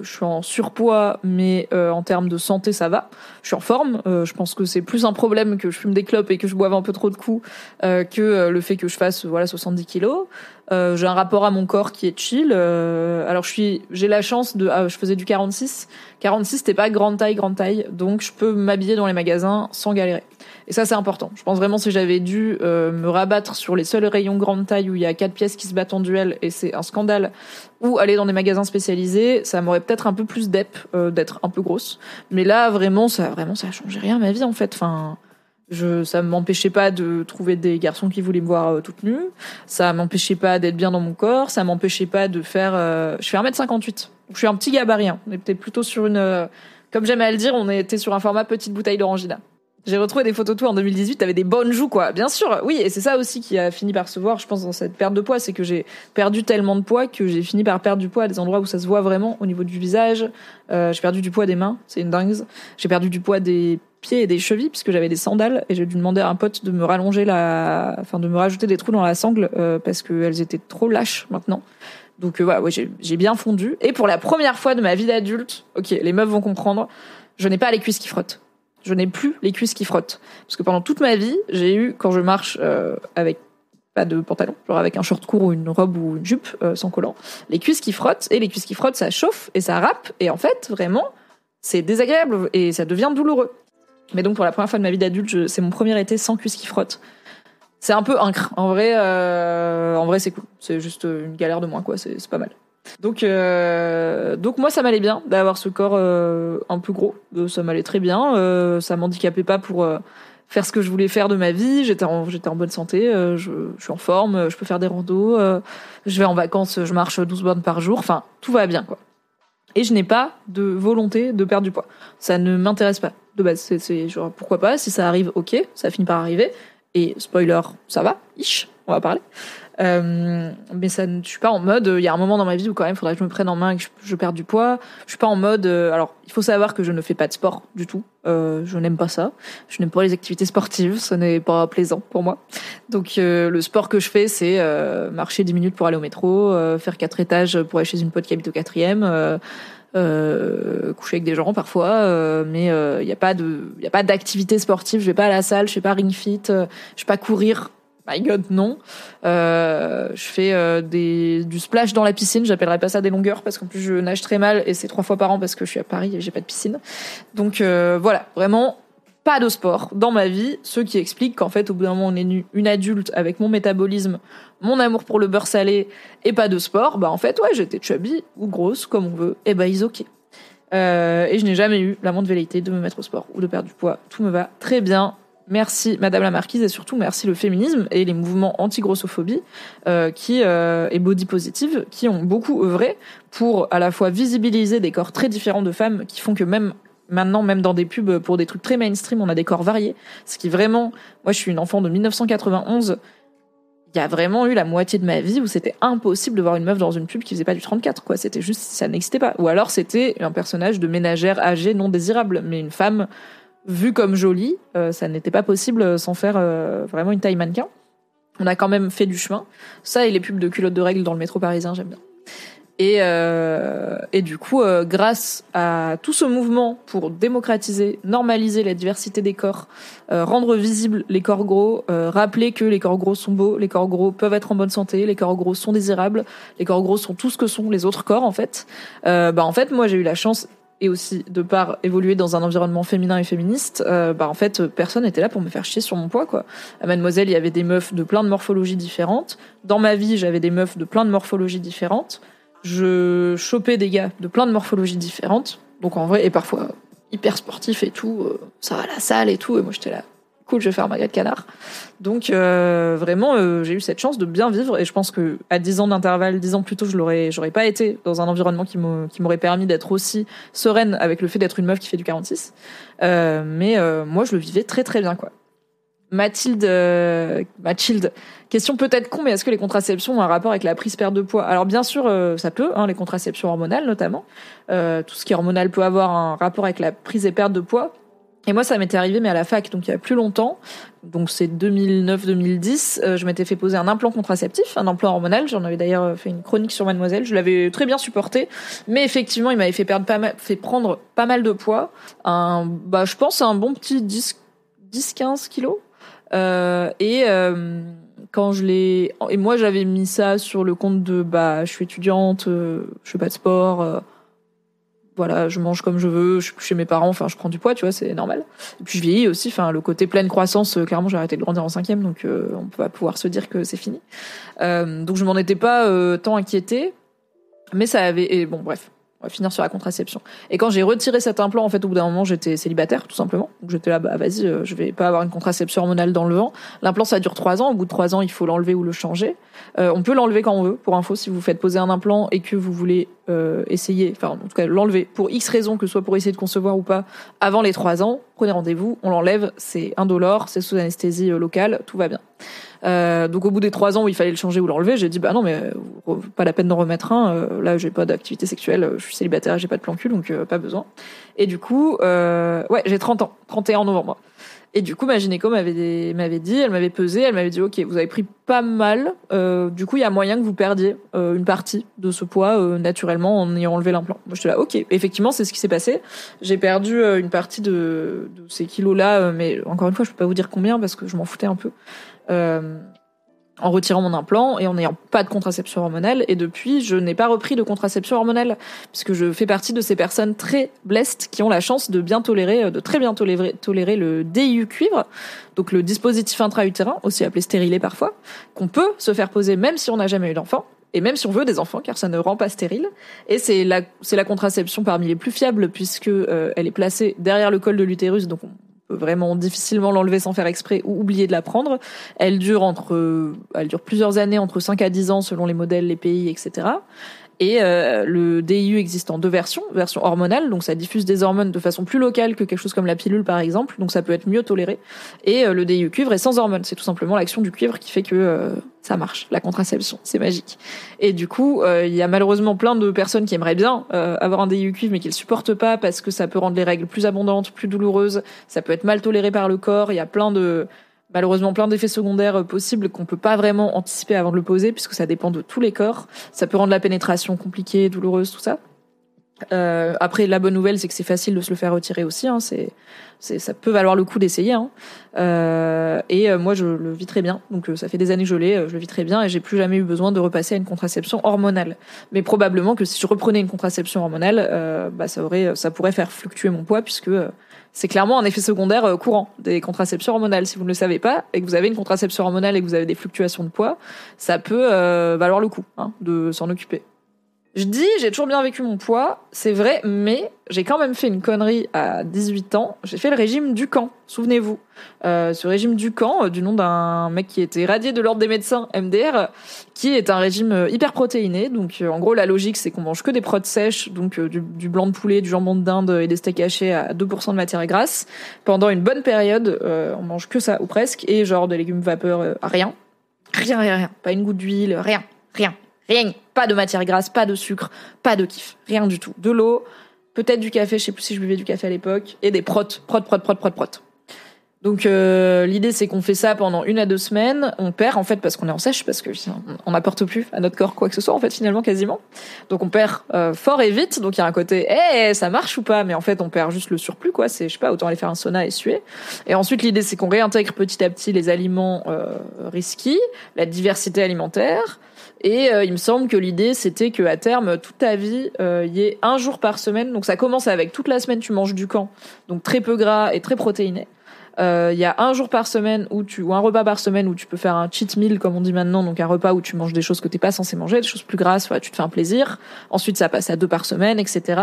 je suis en surpoids, mais en termes de santé, ça va. Je suis en forme. je pense que c'est plus un problème que je fume des clopes et que je boive un peu trop de coups que le fait que je fasse voilà 70 kilos. Euh, j'ai un rapport à mon corps qui est chill. Euh, alors je suis, j'ai la chance de, ah, je faisais du 46. 46 c'était pas grande taille, grande taille, donc je peux m'habiller dans les magasins sans galérer. Et ça, c'est important. Je pense vraiment si j'avais dû euh, me rabattre sur les seuls rayons grande taille où il y a quatre pièces qui se battent en duel et c'est un scandale, ou aller dans des magasins spécialisés, ça m'aurait peut-être un peu plus d'ep euh, d'être un peu grosse. Mais là, vraiment, ça, vraiment, ça a changé rien à ma vie en fait. Enfin, je, ça m'empêchait pas de trouver des garçons qui voulaient me voir euh, toute nue. Ça m'empêchait pas d'être bien dans mon corps. Ça m'empêchait pas de faire. je fais 1m58. Je suis un petit gabarit. Hein. On était plutôt sur une. comme j'aime à le dire, on était sur un format petite bouteille d'orangina. J'ai retrouvé des photos de toi en 2018, t'avais des bonnes joues, quoi. Bien sûr, oui, et c'est ça aussi qui a fini par se voir, je pense, dans cette perte de poids, c'est que j'ai perdu tellement de poids que j'ai fini par perdre du poids à des endroits où ça se voit vraiment, au niveau du visage. Euh, j'ai perdu du poids des mains, c'est une dingue. J'ai perdu du poids des pieds et des chevilles puisque j'avais des sandales et j'ai dû demander à un pote de me rallonger la, enfin de me rajouter des trous dans la sangle euh, parce qu'elles étaient trop lâches maintenant. Donc euh, voilà, j'ai bien fondu. Et pour la première fois de ma vie d'adulte, ok, les meufs vont comprendre, je n'ai pas les cuisses qui frottent je n'ai plus les cuisses qui frottent. Parce que pendant toute ma vie, j'ai eu, quand je marche euh, avec pas de pantalon, genre avec un short court ou une robe ou une jupe euh, sans collant, les cuisses qui frottent, et les cuisses qui frottent, ça chauffe et ça râpe, et en fait, vraiment, c'est désagréable et ça devient douloureux. Mais donc, pour la première fois de ma vie d'adulte, c'est mon premier été sans cuisses qui frottent. C'est un peu incre. En vrai, euh, en vrai, c'est cool. C'est juste une galère de moins, quoi. C'est pas mal. Donc, euh, donc moi, ça m'allait bien d'avoir ce corps euh, un peu gros. Euh, ça m'allait très bien. Euh, ça m'handicapait pas pour faire ce que je voulais faire de ma vie. J'étais en, bonne santé. Je, suis en forme. Je peux faire des randos. je vais en vacances. Je marche 12 bornes par jour. Enfin, tout va bien, quoi. Et je n'ai pas de volonté de perdre du poids. Ça ne m'intéresse pas de base. C'est, genre pourquoi pas? Si ça arrive, ok. Ça finit par arriver. Et spoiler, ça va. Ish. On va parler. Euh, mais ça, je suis pas en mode. Il y a un moment dans ma vie où quand même, il faudrait que je me prenne en main et que je, perde du poids. Je suis pas en mode. Euh, alors, il faut savoir que je ne fais pas de sport du tout. Euh, je n'aime pas ça. Je n'aime pas les activités sportives. Ce n'est pas plaisant pour moi. Donc, euh, le sport que je fais, c'est euh, marcher 10 minutes pour aller au métro, faire quatre étages pour aller chez une pote qui habite au quatrième. Euh, coucher avec des gens parfois, euh, mais il euh, n'y a pas de, y a pas d'activité sportive. Je vais pas à la salle, je fais pas ring fit, je vais pas courir My God, non. Euh, je fais euh, du splash dans la piscine. J'appellerais pas ça des longueurs parce qu'en plus je nage très mal et c'est trois fois par an parce que je suis à Paris et j'ai pas de piscine. Donc euh, voilà, vraiment pas de sport dans ma vie, ce qui explique qu'en fait au bout d'un moment on est une adulte avec mon métabolisme, mon amour pour le beurre salé et pas de sport. Bah en fait ouais j'étais chubby ou grosse comme on veut. Et bah ils ok. Et je n'ai jamais eu la moindre velléité de me mettre au sport ou de perdre du poids. Tout me va très bien. Merci Madame la Marquise et surtout merci le féminisme et les mouvements anti-grossophobie euh, qui euh, et body positive qui ont beaucoup œuvré pour à la fois visibiliser des corps très différents de femmes qui font que même maintenant même dans des pubs pour des trucs très mainstream on a des corps variés. Ce qui vraiment moi je suis une enfant de 1991 il y a vraiment eu la moitié de ma vie où c'était impossible de voir une meuf dans une pub qui faisait pas du 34 quoi. C'était juste ça n'existait pas. Ou alors c'était un personnage de ménagère âgée non désirable mais une femme vu comme jolie, euh, ça n'était pas possible sans faire euh, vraiment une taille mannequin. On a quand même fait du chemin. Ça et les pubs de culottes de règles dans le métro parisien, j'aime bien. Et, euh, et du coup, grâce à tout ce mouvement pour démocratiser, normaliser la diversité des corps, rendre visibles les corps gros, rappeler que les corps gros sont beaux, les corps gros peuvent être en bonne santé, les corps gros sont désirables, les corps gros sont tout ce que sont les autres corps en fait. bah en fait, moi j'ai eu la chance et aussi de par évoluer dans un environnement féminin et féministe, euh, bah en fait personne n'était là pour me faire chier sur mon poids quoi. À Mademoiselle, il y avait des meufs de plein de morphologies différentes. Dans ma vie, j'avais des meufs de plein de morphologies différentes. Je chopais des gars de plein de morphologies différentes. Donc en vrai, et parfois hyper sportif et tout, euh, ça va à la salle et tout, et moi j'étais là cool, je vais faire ma de canard. Donc euh, vraiment, euh, j'ai eu cette chance de bien vivre et je pense que à 10 ans d'intervalle, 10 ans plus tôt, je l'aurais, j'aurais pas été dans un environnement qui m'aurait permis d'être aussi sereine avec le fait d'être une meuf qui fait du 46. Euh, mais moi, je le vivais très très bien quoi. Mathilde, Mathilde, question peut-être con, mais est-ce que les contraceptions ont un rapport avec la prise perte de poids? Alors bien sûr, ça peut, hein, les contraceptions hormonales notamment. tout ce qui est hormonal peut avoir un rapport avec la prise et perte de poids. Et moi, ça m'était arrivé, mais à la fac, donc il y a plus longtemps. Donc c'est 2009-2010. Euh, je m'étais fait poser un implant contraceptif, un implant hormonal. J'en avais d'ailleurs euh, fait une chronique sur Mademoiselle. Je l'avais très bien supporté, mais effectivement, il m'avait fait perdre pas mal, fait prendre pas mal de poids. Un, bah, je pense un bon petit 10-15 kilos. Euh, et quand je l'ai, et moi j'avais mis ça sur le compte de bah, je suis étudiante, je fais pas de sport voilà, je mange comme je veux, je suis chez mes parents, enfin, je prends du poids, tu vois, c'est normal. Et puis je vieillis aussi, enfin, le côté pleine croissance, euh, clairement, j'ai arrêté de grandir en cinquième, donc euh, on peut pas pouvoir se dire que c'est fini. Euh, donc je m'en étais pas tant inquiétée, mais ça avait, et bon, bref, on va finir sur la contraception. Et quand j'ai retiré cet implant, en fait, au bout d'un moment, j'étais célibataire, tout simplement. Donc j'étais là, bah vas-y, euh, je vais pas avoir une contraception hormonale dans le vent. L'implant, ça dure trois ans. Au bout de trois ans, il faut l'enlever ou le changer. Euh, on peut l'enlever quand on veut. Pour info, si vous faites poser un implant et que vous voulez euh, essayer, enfin en tout cas l'enlever pour X raisons, que ce soit pour essayer de concevoir ou pas, avant les trois ans, prenez rendez-vous, on l'enlève, c'est indolore, c'est sous anesthésie locale, tout va bien. Euh, donc au bout des trois ans où il fallait le changer ou l'enlever, j'ai dit bah non mais euh, pas la peine d'en remettre un. Euh, là j'ai pas d'activité sexuelle, je suis célibataire, j'ai pas de plan cul donc pas besoin. Et du coup ouais j'ai 30 ans, 31 novembre. Et du coup, ma gynéco m'avait m'avait dit, elle m'avait pesé, elle m'avait dit, ok, vous avez pris pas mal. Euh, du coup, il y a moyen que vous perdiez euh, une partie de ce poids euh, naturellement en ayant enlevé l'implant. Moi, j'étais là, ok. Effectivement, c'est ce qui s'est passé. J'ai perdu une partie de, de ces kilos-là, mais encore une fois, je peux pas vous dire combien parce que je m'en foutais un peu en retirant mon implant et en n'ayant pas de contraception hormonale. Et depuis, je n'ai pas repris de contraception hormonale, puisque je fais partie de ces personnes très blessed qui ont la chance de bien tolérer, euh, de très bien tolérer, tolérer le DIU cuivre, donc le dispositif intra-utérin, aussi appelé stérilet parfois, qu'on peut se faire poser même si on n'a jamais eu d'enfant. Et même si on veut des enfants, car ça ne rend pas stérile. Et c'est la, c'est la contraception parmi les plus fiables, puisque euh, elle est placée derrière le col de l'utérus, donc on vraiment difficilement l'enlever sans faire exprès ou oublier de la prendre. Elle dure entre, elle dure plusieurs années, entre 5 à 10 ans selon les modèles, les pays, etc. Et euh, le DIU existe en deux versions, version hormonale, donc ça diffuse des hormones de façon plus locale que quelque chose comme la pilule par exemple, donc ça peut être mieux toléré. Et euh, le DIU cuivre est sans hormones, c'est tout simplement l'action du cuivre qui fait que euh, ça marche, la contraception, c'est magique. Et du coup, il y a malheureusement plein de personnes qui aimeraient bien avoir un DIU cuivre mais qui le supportent pas parce que ça peut rendre les règles plus abondantes, plus douloureuses, ça peut être mal toléré par le corps, il y a plein de malheureusement plein d'effets secondaires euh, possibles qu'on peut pas vraiment anticiper avant de le poser puisque ça dépend de tous les corps. Ça peut rendre la pénétration compliquée, douloureuse, tout ça. Euh, après, la bonne nouvelle, c'est que c'est facile de se le faire retirer aussi. Hein, c'est, ça peut valoir le coup d'essayer. Hein. Euh, et euh, moi, je le vis très bien. Donc, ça fait des années que je l'ai, je le vis très bien, et j'ai plus jamais eu besoin de repasser à une contraception hormonale. Mais probablement que si je reprenais une contraception hormonale, bah, ça aurait, ça pourrait faire fluctuer mon poids puisque c'est clairement un effet secondaire euh, courant des contraceptions hormonales. Si vous ne le savez pas et que vous avez une contraception hormonale et que vous avez des fluctuations de poids, ça peut euh, valoir le coup hein, de s'en occuper. Je dis, j'ai toujours bien vécu mon poids, c'est vrai, mais j'ai quand même fait une connerie à 18 ans. J'ai fait le régime du camp, souvenez-vous. Euh, ce régime du camp, euh, du nom d'un mec qui était radié de l'ordre des médecins, MDR, qui est un régime euh, hyper protéiné. Donc, en gros, la logique, c'est qu'on mange que des protes sèches, donc du, blanc de poulet, du jambon de dinde et des steaks hachés à 2% de matière grasse. Pendant une bonne période, on mange que ça, ou presque, et genre de légumes vapeur, rien. Rien, rien, rien. Pas une goutte d'huile, rien, rien. Rien. Pas de matière grasse, pas de sucre, pas de kiff. Rien du tout. De l'eau, peut-être du café, je sais plus si je buvais du café à l'époque, et des protes, protes, protes, protes, protes, protes. Donc euh, l'idée c'est qu'on fait ça pendant une à deux semaines, on perd en fait parce qu'on est en sèche parce que on n'apporte plus à notre corps quoi que ce soit en fait finalement quasiment. Donc on perd euh, fort et vite, donc il y a un côté eh ça marche ou pas? Mais en fait on perd juste le surplus quoi, c'est je sais pas autant aller faire un sauna et suer. Et ensuite l'idée c'est qu'on réintègre petit à petit les aliments euh, risqués, la diversité alimentaire, et euh, il me semble que l'idée, c'était que à terme, toute ta vie, euh, il y ait un jour par semaine. Donc ça commence avec toute la semaine, tu manges du camp, donc très peu gras et très protéiné. Euh, il y a un jour par semaine où tu ou un repas par semaine où tu peux faire un cheat meal comme on dit maintenant, donc un repas où tu manges des choses que t'es pas censé manger, des choses plus grasses, voilà, tu te fais un plaisir. Ensuite, ça passe à deux par semaine, etc.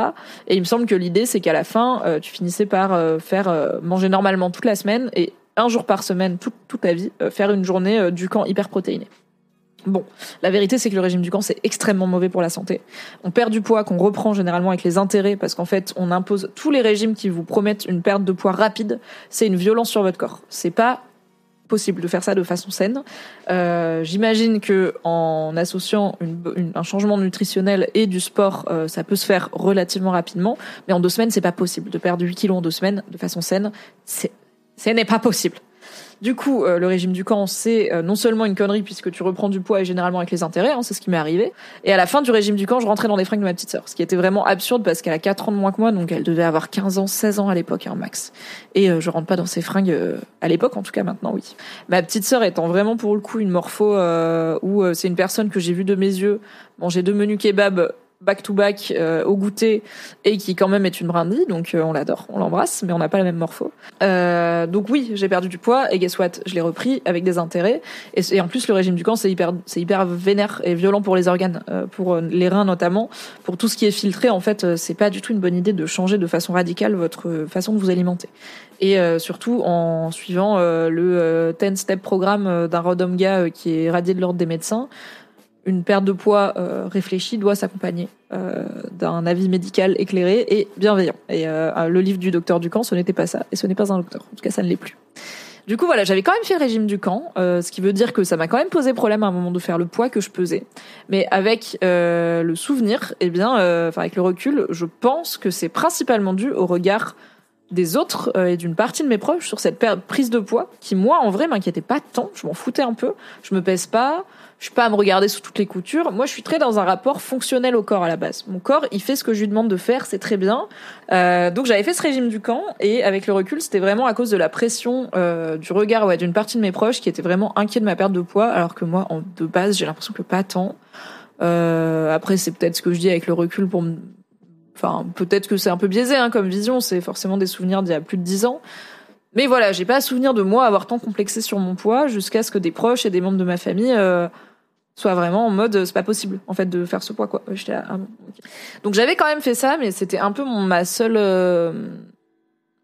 Et il me semble que l'idée, c'est qu'à la fin, tu finissais par faire manger normalement toute la semaine et un jour par semaine toute, toute ta vie, faire une journée du camp hyper protéiné. Bon, la vérité c'est que le régime du camp c'est extrêmement mauvais pour la santé. On perd du poids qu'on reprend généralement avec les intérêts parce qu'en fait on impose tous les régimes qui vous promettent une perte de poids rapide. C'est une violence sur votre corps. C'est pas possible de faire ça de façon saine. Euh, J'imagine que en associant un changement nutritionnel et du sport, euh, ça peut se faire relativement rapidement. Mais en deux semaines c'est pas possible de perdre 8 kilos en deux semaines de façon saine. Ce n'est pas possible. Du coup, euh, le régime du camp, c'est euh, non seulement une connerie puisque tu reprends du poids et généralement avec les intérêts, hein, c'est ce qui m'est arrivé. Et à la fin du régime du camp, je rentrais dans les fringues de ma petite sœur, ce qui était vraiment absurde parce qu'elle a 4 ans de moins que moi, donc elle devait avoir 15 ans, 16 ans à l'époque, hein, max. Et euh, je rentre pas dans ces fringues à l'époque, en tout cas maintenant, oui. Ma petite sœur étant vraiment pour le coup une morpho où c'est une personne que j'ai vue de mes yeux manger deux menus kebab back to back euh, au goûter et qui quand même est une brindille. Donc euh, on l'adore on l'embrasse mais on n'a pas la même morpho. Euh, donc oui j'ai perdu du poids et guess what? Je l'ai repris avec des intérêts. Et, en plus le régime du camp c'est hyper c'est hyper vénère et violent pour les organes pour les reins notamment. Pour tout ce qui est filtré en fait c'est pas du tout une bonne idée de changer de façon radicale votre façon de vous alimenter. Et surtout en suivant le 10 step programme d'un Rodomga qui est radié de l'ordre des médecins une perte de poids euh, réfléchie doit s'accompagner euh, d'un avis médical éclairé et bienveillant. Et euh, le livre du docteur Ducamp, ce n'était pas ça, et ce n'est pas un docteur. En tout cas, ça ne l'est plus. Du coup, voilà, j'avais quand même fait le régime du camp, ce qui veut dire que ça m'a quand même posé problème à un moment de faire le poids que je pesais. Mais avec le souvenir, eh bien, enfin avec le recul, je pense que c'est principalement dû au regard des autres et d'une partie de mes proches sur cette prise de poids qui moi en vrai m'inquiétait pas tant je m'en foutais un peu je me pèse pas je suis pas à me regarder sous toutes les coutures. Moi, je suis très dans un rapport fonctionnel au corps à la base. Mon corps, il fait ce que je lui demande de faire, c'est très bien. Euh, donc, j'avais fait ce régime du camp et avec le recul, c'était vraiment à cause de la pression euh, du regard ouais, d'une partie de mes proches qui étaient vraiment inquiets de ma perte de poids, alors que moi, en, de base, j'ai l'impression que pas tant. Euh, après, c'est peut-être ce que je dis avec le recul pour me... Enfin, peut-être que c'est un peu biaisé hein, comme vision. C'est forcément des souvenirs d'il y a plus de dix ans. Mais voilà, j'ai pas souvenir de moi avoir tant complexé sur mon poids jusqu'à ce que des proches et des membres de ma famille euh, soient vraiment en mode c'est pas possible en fait de faire ce poids quoi. Ah Donc j'avais quand même fait ça, mais c'était un peu ma seule euh,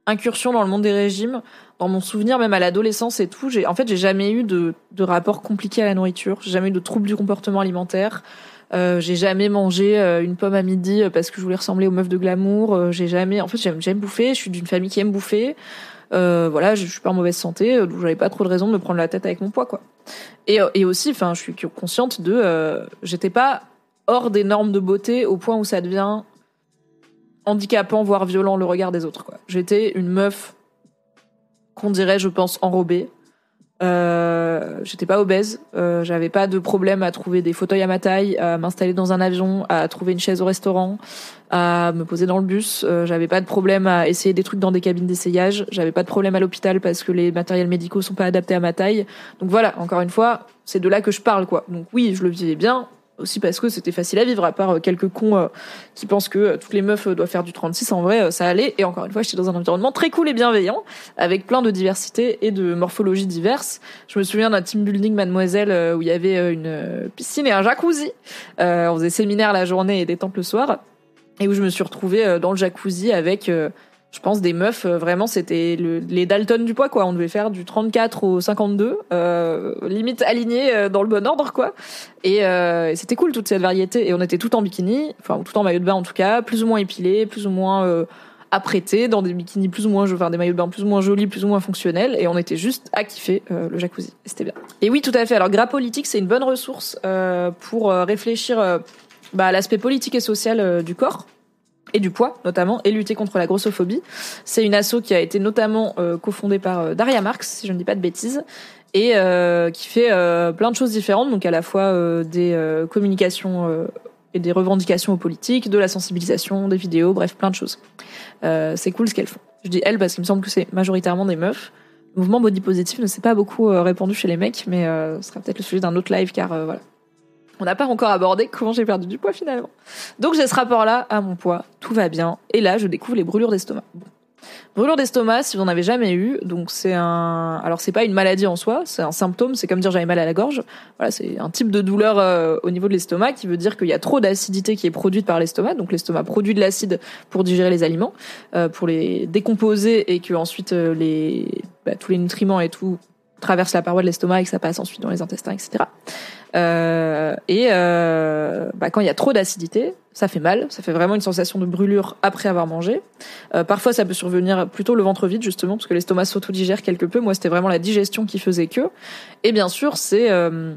incursion dans le monde des régimes. Dans mon souvenir, même à l'adolescence et tout, j'ai en fait j'ai jamais eu de, de rapport compliqué à la nourriture. J'ai jamais eu de troubles du comportement alimentaire. Euh, j'ai jamais mangé euh, une pomme à midi parce que je voulais ressembler aux meufs de glamour. j'ai jamais, en fait, j'aime, bouffer. Je suis d'une famille qui aime bouffer. Euh, voilà, je, suis pas en mauvaise santé, donc j'avais pas trop de raison de me prendre la tête avec mon poids, quoi. Et, aussi, enfin, je suis consciente de, euh, j'étais pas hors des normes de beauté au point où ça devient handicapant, voire violent le regard des autres, quoi. J'étais une meuf qu'on dirait, je pense, enrobée, euh, j'étais pas obèse, euh, j'avais pas de problème à trouver des fauteuils à ma taille, à m'installer dans un avion, à trouver une chaise au restaurant, à me poser dans le bus. Euh, j'avais pas de problème à essayer des trucs dans des cabines d'essayage. J'avais pas de problème à l'hôpital parce que les matériels médicaux sont pas adaptés à ma taille. Donc voilà, encore une fois, c'est de là que je parle quoi. Donc oui, je le vivais bien, aussi parce que c'était facile à vivre, à part euh, quelques cons euh, qui pensent que euh, toutes les meufs doivent faire du 36. En vrai, ça allait. Et encore une fois, j'étais dans un environnement très cool et bienveillant, avec plein de diversité et de morphologies diverses. Je me souviens d'un team building Mademoiselle où il y avait une piscine et un jacuzzi. on faisait séminaire la journée et détente le soir. Et où je me suis retrouvée dans le jacuzzi avec je pense des meufs euh, vraiment c'était le, les Dalton du poids quoi. On devait faire du 34 au 52 euh, limite aligné euh, dans le bon ordre quoi. Et, euh, c'était cool toute cette variété. Et on était tout en bikini enfin tout en maillot de bain en tout cas plus ou moins épilé plus ou moins euh, apprêté dans des bikinis plus ou moins enfin des maillots de bain plus ou moins jolis plus ou moins fonctionnels. Et on était juste à kiffer euh, le jacuzzi. C'était bien. Et oui tout à fait. Alors Gras Politique c'est une bonne ressource pour réfléchir bah, à l'aspect politique et social du corps et du poids notamment et lutter contre la grossophobie. C'est une asso qui a été notamment euh, cofondée par euh, Daria Marx, si je ne dis pas de bêtises, et euh, qui fait plein de choses différentes, donc à la fois des communications et des revendications aux politiques, de la sensibilisation, des vidéos, bref, plein de choses. c'est cool ce qu'elles font. Je dis elles parce qu'il me semble que c'est majoritairement des meufs. Le mouvement body positive ne s'est pas beaucoup répandu chez les mecs, mais ce sera peut-être le sujet d'un autre live car voilà, on n'a pas encore abordé comment j'ai perdu du poids finalement. Donc j'ai ce rapport-là à mon poids, tout va bien. Et là, je découvre les brûlures d'estomac. Brûlure d'estomac, si vous n'en avez jamais eu, donc c'est un, alors c'est pas une maladie en soi, c'est un symptôme, c'est comme dire j'avais mal à la gorge. Voilà, c'est un type de douleur euh, au niveau de l'estomac qui veut dire qu'il y a trop d'acidité qui est produite par l'estomac, donc l'estomac produit de l'acide pour digérer les aliments, euh, pour les décomposer et que ensuite euh, les, bah, tous les nutriments et tout traversent la paroi de l'estomac et que ça passe ensuite dans les intestins, etc. Euh, et euh, bah, quand il y a trop d'acidité, ça fait mal, ça fait vraiment une sensation de brûlure après avoir mangé. Euh, parfois, ça peut survenir plutôt le ventre vide, justement, parce que l'estomac s'autodigère quelque peu. Moi, c'était vraiment la digestion qui faisait que. Et bien sûr, c'est euh,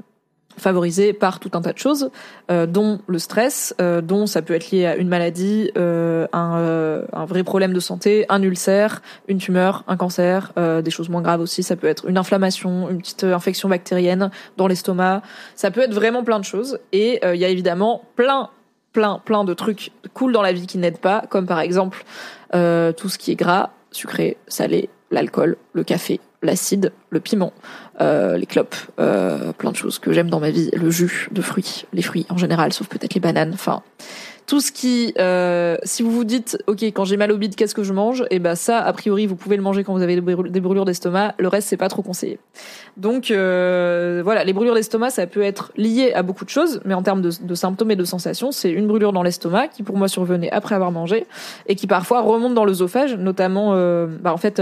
favorisé par tout un tas de choses, euh, dont le stress, euh, dont ça peut être lié à une maladie, euh, un, un, vrai problème de santé, un ulcère, une tumeur, un cancer, des choses moins graves aussi, ça peut être une inflammation, une petite infection bactérienne dans l'estomac, ça peut être vraiment plein de choses. Et il y a évidemment plein, plein, plein de trucs cool dans la vie qui n'aident pas, comme par exemple tout ce qui est gras, sucré, salé, l'alcool, le café, l'acide, le piment, euh, les clopes, euh, plein de choses que j'aime dans ma vie, le jus de fruits, les fruits en général, sauf peut-être les bananes. Enfin, tout ce qui, euh, si vous vous dites, ok, quand j'ai mal au bide, qu'est-ce que je mange? Et eh ben ça, a priori, vous pouvez le manger quand vous avez des brûlures d'estomac. Le reste, c'est pas trop conseillé. Donc voilà, les brûlures d'estomac, ça peut être lié à beaucoup de choses, mais en termes de, symptômes et de sensations, c'est une brûlure dans l'estomac qui pour moi survenait après avoir mangé et qui parfois remonte dans l'œsophage, notamment, bah, en fait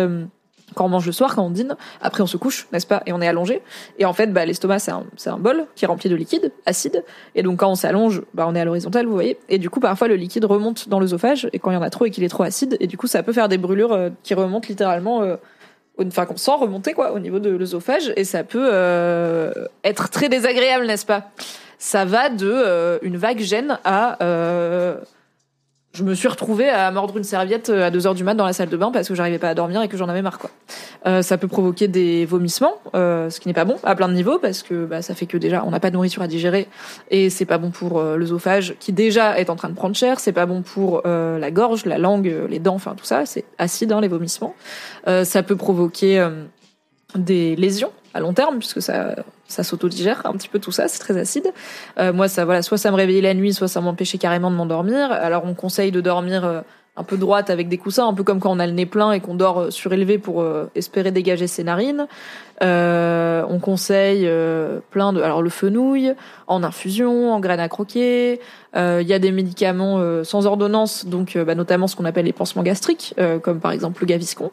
quand on mange le soir, quand on dîne, après on se couche, n'est-ce pas, et on est allongé. Et en fait, bah, l'estomac c'est un, bol qui est rempli de liquide acide. Et donc quand on s'allonge, bah, on est à l'horizontale, vous voyez. Et du coup, parfois le liquide remonte dans l'œsophage. Et quand il y en a trop et qu'il est trop acide, et du coup, ça peut faire des brûlures euh, qui remontent littéralement. Euh, enfin qu'on sent remonter quoi au niveau de l'œsophage et ça peut euh, être très désagréable n'est-ce pas? Ça va de une vague gêne à je me suis retrouvée à mordre une serviette euh, à 2 heures du mat dans la salle de bain parce que j'arrivais pas à dormir et que j'en avais marre quoi. Euh, ça peut provoquer des vomissements, euh, ce qui n'est pas bon à plein de niveaux parce que bah, ça fait que déjà on n'a pas de nourriture à digérer et c'est pas bon pour euh, l'œsophage qui déjà est en train de prendre cher, c'est pas bon pour euh, la gorge, la langue, les dents, enfin tout ça, c'est acide hein, les vomissements. ça peut provoquer des lésions à long terme puisque ça ça s'autodigère un petit peu tout ça, c'est très acide. Euh, moi ça voilà, soit ça me réveillait la nuit, soit ça m'empêchait carrément de m'endormir. Alors on conseille de dormir euh, un peu droite avec des coussins, un peu comme quand on a le nez plein et qu'on dort euh, surélevé pour euh, espérer dégager ses narines. Euh, on conseille plein de, alors le fenouil en infusion, en graines à croquer. Il y a des médicaments sans ordonnance, donc bah, notamment ce qu'on appelle les pansements gastriques, comme par exemple le Gaviscon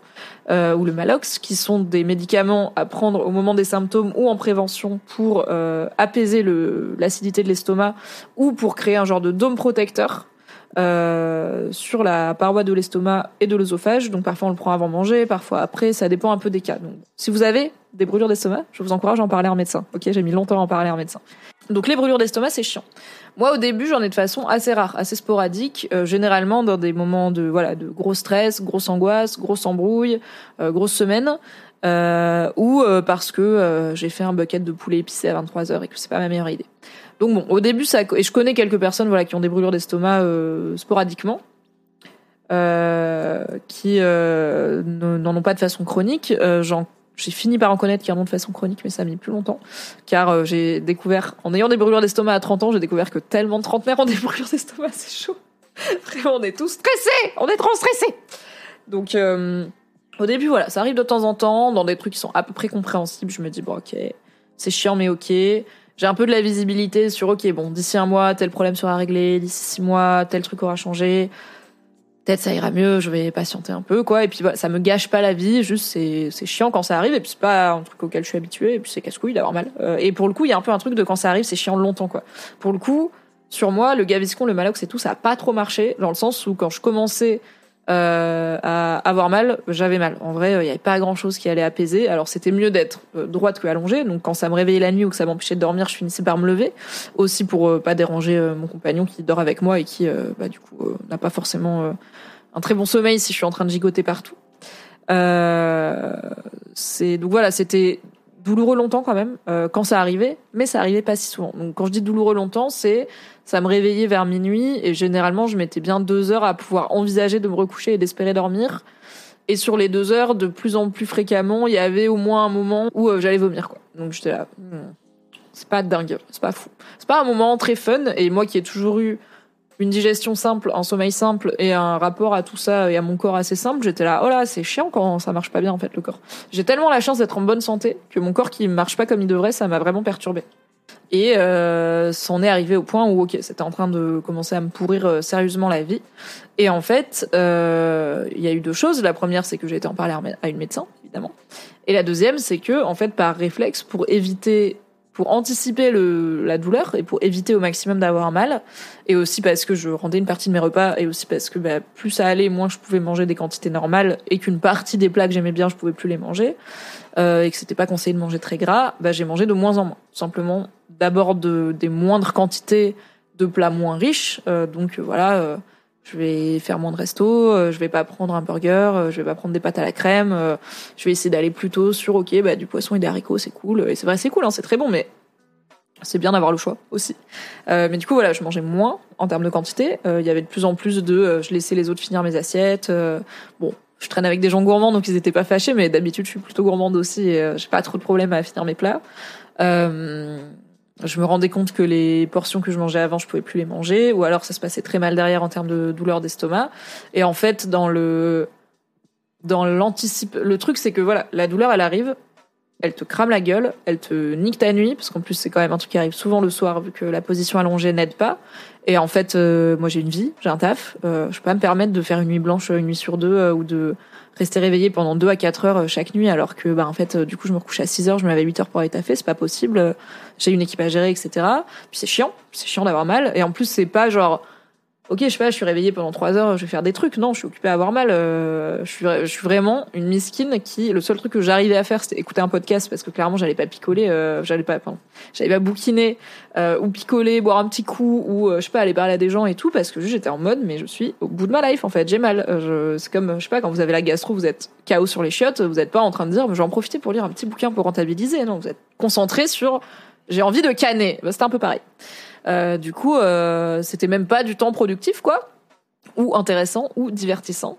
ou le Malox, qui sont des médicaments à prendre au moment des symptômes ou en prévention pour apaiser l'acidité de l'estomac ou pour créer un genre de dôme protecteur euh, sur la paroi de l'estomac et de l'œsophage. Donc parfois on le prend avant manger, parfois après, ça dépend un peu des cas. Donc si vous avez des brûlures d'estomac, je vous encourage à en parler à un médecin. Ok, j'ai mis longtemps à en parler à un médecin. Donc les brûlures d'estomac, c'est chiant. Moi, au début, j'en ai de façon assez rare, assez sporadique, euh, généralement dans des moments de voilà de gros stress, grosse angoisse, grosse embrouille, euh, grosse semaine, ou parce que j'ai fait un bucket de poulet épicé à 23 heures et que c'est pas ma meilleure idée. Donc bon, au début, ça et je connais quelques personnes voilà qui ont des brûlures d'estomac euh, sporadiquement, euh, qui euh, n'en ont pas de façon chronique. Euh, j'ai fini par en connaître qui en ont de façon chronique, mais ça a mis plus longtemps, car euh, j'ai découvert, en ayant des brûlures d'estomac à 30 ans, j'ai découvert que tellement de trentenaires ont des brûlures d'estomac, c'est chaud. Vraiment, on est tous stressés, on est trop stressés. Donc au début, voilà, ça arrive de temps en temps dans des trucs qui sont à peu près compréhensibles. Je me dis bon, ok, c'est chiant, mais ok j'ai un peu de la visibilité sur ok bon d'ici un mois tel problème sera réglé d'ici six mois tel truc aura changé. Peut-être ça ira mieux je vais patienter un peu quoi. Et puis voilà, ça me gâche pas la vie juste c'est c'est chiant quand ça arrive. Et puis c'est pas un truc auquel je suis habituée. Et puis c'est casse-couille d'avoir mal. Euh, et pour le coup il y a un peu un truc de quand ça arrive c'est chiant longtemps quoi. Pour le coup sur moi le gaviscon le malox et tout ça a pas trop marché dans le sens où quand je commençais à avoir mal, j'avais mal. En vrai, il n'y avait pas grand chose qui allait apaiser. Alors c'était mieux d'être euh, droite que allongée. Donc quand ça me réveillait la nuit ou que ça m'empêchait de dormir, je finissais par me lever. Aussi pour euh, pas déranger euh, mon compagnon qui dort avec moi et qui, bah, du coup, n'a pas forcément un très bon sommeil si je suis en train de gigoter partout. donc voilà, c'était douloureux longtemps quand même quand ça arrivait, mais ça arrivait pas si souvent. Donc quand je dis douloureux longtemps, c'est ça me réveillait vers minuit et généralement je mettais bien deux heures à pouvoir envisager de me recoucher et d'espérer dormir. Et sur les deux heures, de plus en plus fréquemment, il y avait au moins un moment où euh, j'allais vomir. Quoi. Donc j'étais là, hmm, c'est pas dingue, c'est pas fou. C'est pas un moment très fun. Et moi qui ai toujours eu une digestion simple, un sommeil simple et un rapport à tout ça et à mon corps assez simple, j'étais là, oh là, c'est chiant quand ça marche pas bien en fait le corps. J'ai tellement la chance d'être en bonne santé que mon corps qui marche pas comme il devrait, ça m'a vraiment perturbé. Et euh, est arrivé au point où, ok, c'était en train de commencer à me pourrir euh, sérieusement la vie. Et en fait, euh, il y a eu deux choses. La première, c'est que j'ai été en parler à une médecin, évidemment. Et la deuxième, c'est que, en fait, par réflexe, pour éviter, pour anticiper le, la douleur et pour éviter au maximum d'avoir mal, et aussi parce que je rendais une partie de mes repas, et aussi parce que bah, plus ça allait, moins je pouvais manger des quantités normales, et qu'une partie des plats que j'aimais bien, je pouvais plus les manger, euh, et que c'était pas conseillé de manger très gras, bah, j'ai mangé de moins en moins. Simplement d'abord de, des moindres quantités de plats moins riches. Euh, donc voilà, euh, je vais faire moins de resto, je vais pas prendre un burger, je vais pas prendre des pâtes à la crème. je vais essayer d'aller plutôt sur ok, bah, du poisson et des haricots, c'est cool. Et c'est vrai, c'est cool, hein, c'est très bon, mais c'est bien d'avoir le choix aussi. mais du coup, voilà, je mangeais moins en termes de quantité. Il y avait de plus en plus de, je laissais les autres finir mes assiettes. bon, je traîne avec des gens gourmands, donc ils étaient pas fâchés, mais d'habitude, je suis plutôt gourmande aussi et euh, j'ai pas trop de problème à finir mes plats. Euh, je me rendais compte que les portions que je mangeais avant, je pouvais plus les manger, ou alors ça se passait très mal derrière en termes de douleur d'estomac. Et en fait, dans le dans l'anticipe, le truc c'est que voilà, la douleur elle arrive, elle te crame la gueule, elle te nique ta nuit, parce qu'en plus c'est quand même un truc qui arrive souvent le soir vu que la position allongée n'aide pas. Et en fait, euh, moi j'ai une vie, j'ai un taf, euh, je peux pas me permettre de faire une nuit blanche une nuit sur deux euh, ou de rester réveillée pendant deux à quatre heures chaque nuit alors que bah en fait du coup je me couche à 6 heures, je me lève à 8 heures pour aller taffer, c'est pas possible. J'ai une équipe à gérer, etc. Puis c'est chiant, c'est chiant d'avoir mal. Et en plus c'est pas genre ok, je sais pas, je suis réveillée pendant trois heures, je vais faire des trucs. Non, je suis occupée à avoir mal. Euh, je, suis, je suis vraiment une miskine qui, le seul truc que j'arrivais à faire, c'était écouter un podcast parce que clairement, j'allais pas picoler, euh, j'allais pas, pardon, j'allais pas bouquiner euh, ou picoler, boire un petit coup ou je sais pas aller parler à des gens et tout parce que j'étais en mode, mais je suis au bout de ma life en fait, j'ai mal. c'est comme, je sais pas, quand vous avez la gastro, vous êtes chaos sur les chiottes, vous êtes pas en train de dire, je vais en profiter pour lire un petit bouquin pour rentabiliser. Non, vous êtes concentré sur, j'ai envie de canner. Bah, c'était un peu pareil. Euh, du coup, euh, c'était même pas du temps productif, quoi, ou intéressant, ou divertissant.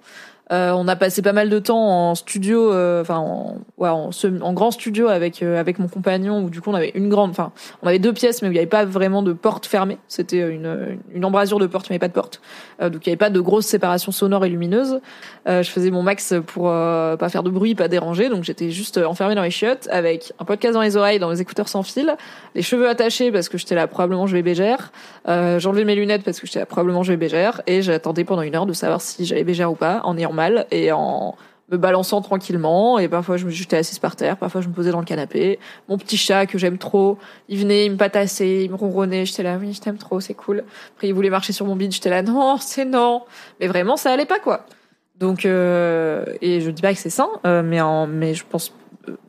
Euh, on a passé pas mal de temps en studio, euh, enfin en, ouais, en, en, grand studio avec euh, avec mon compagnon où du coup on avait une grande, enfin on avait deux pièces mais où il n'y avait pas vraiment de porte fermée. C'était une, une embrasure de porte mais pas de porte, donc il n'y avait pas de grosse séparation sonore et lumineuse. je faisais mon max pour pas faire de bruit, pas déranger, donc j'étais juste enfermée dans les chiottes avec un podcast dans les oreilles, dans les écouteurs sans fil, les cheveux attachés parce que j'étais là probablement je vais bégère, j'enlevais mes lunettes parce que j'étais là probablement je vais bégère et j'attendais pendant une heure de savoir si j'allais bégère ou pas en ayant et en me balançant tranquillement. Et parfois je me j'étais assise par terre. Parfois je me posais dans le canapé. Mon petit chat que j'aime trop il venait il me patassait il me ronronnait. J'étais là oui je t'aime trop c'est cool. Après il voulait marcher sur mon bide. J'étais là non c'est non. Mais vraiment ça allait pas quoi. Donc euh, et je dis pas que c'est sain euh, mais en mais je pense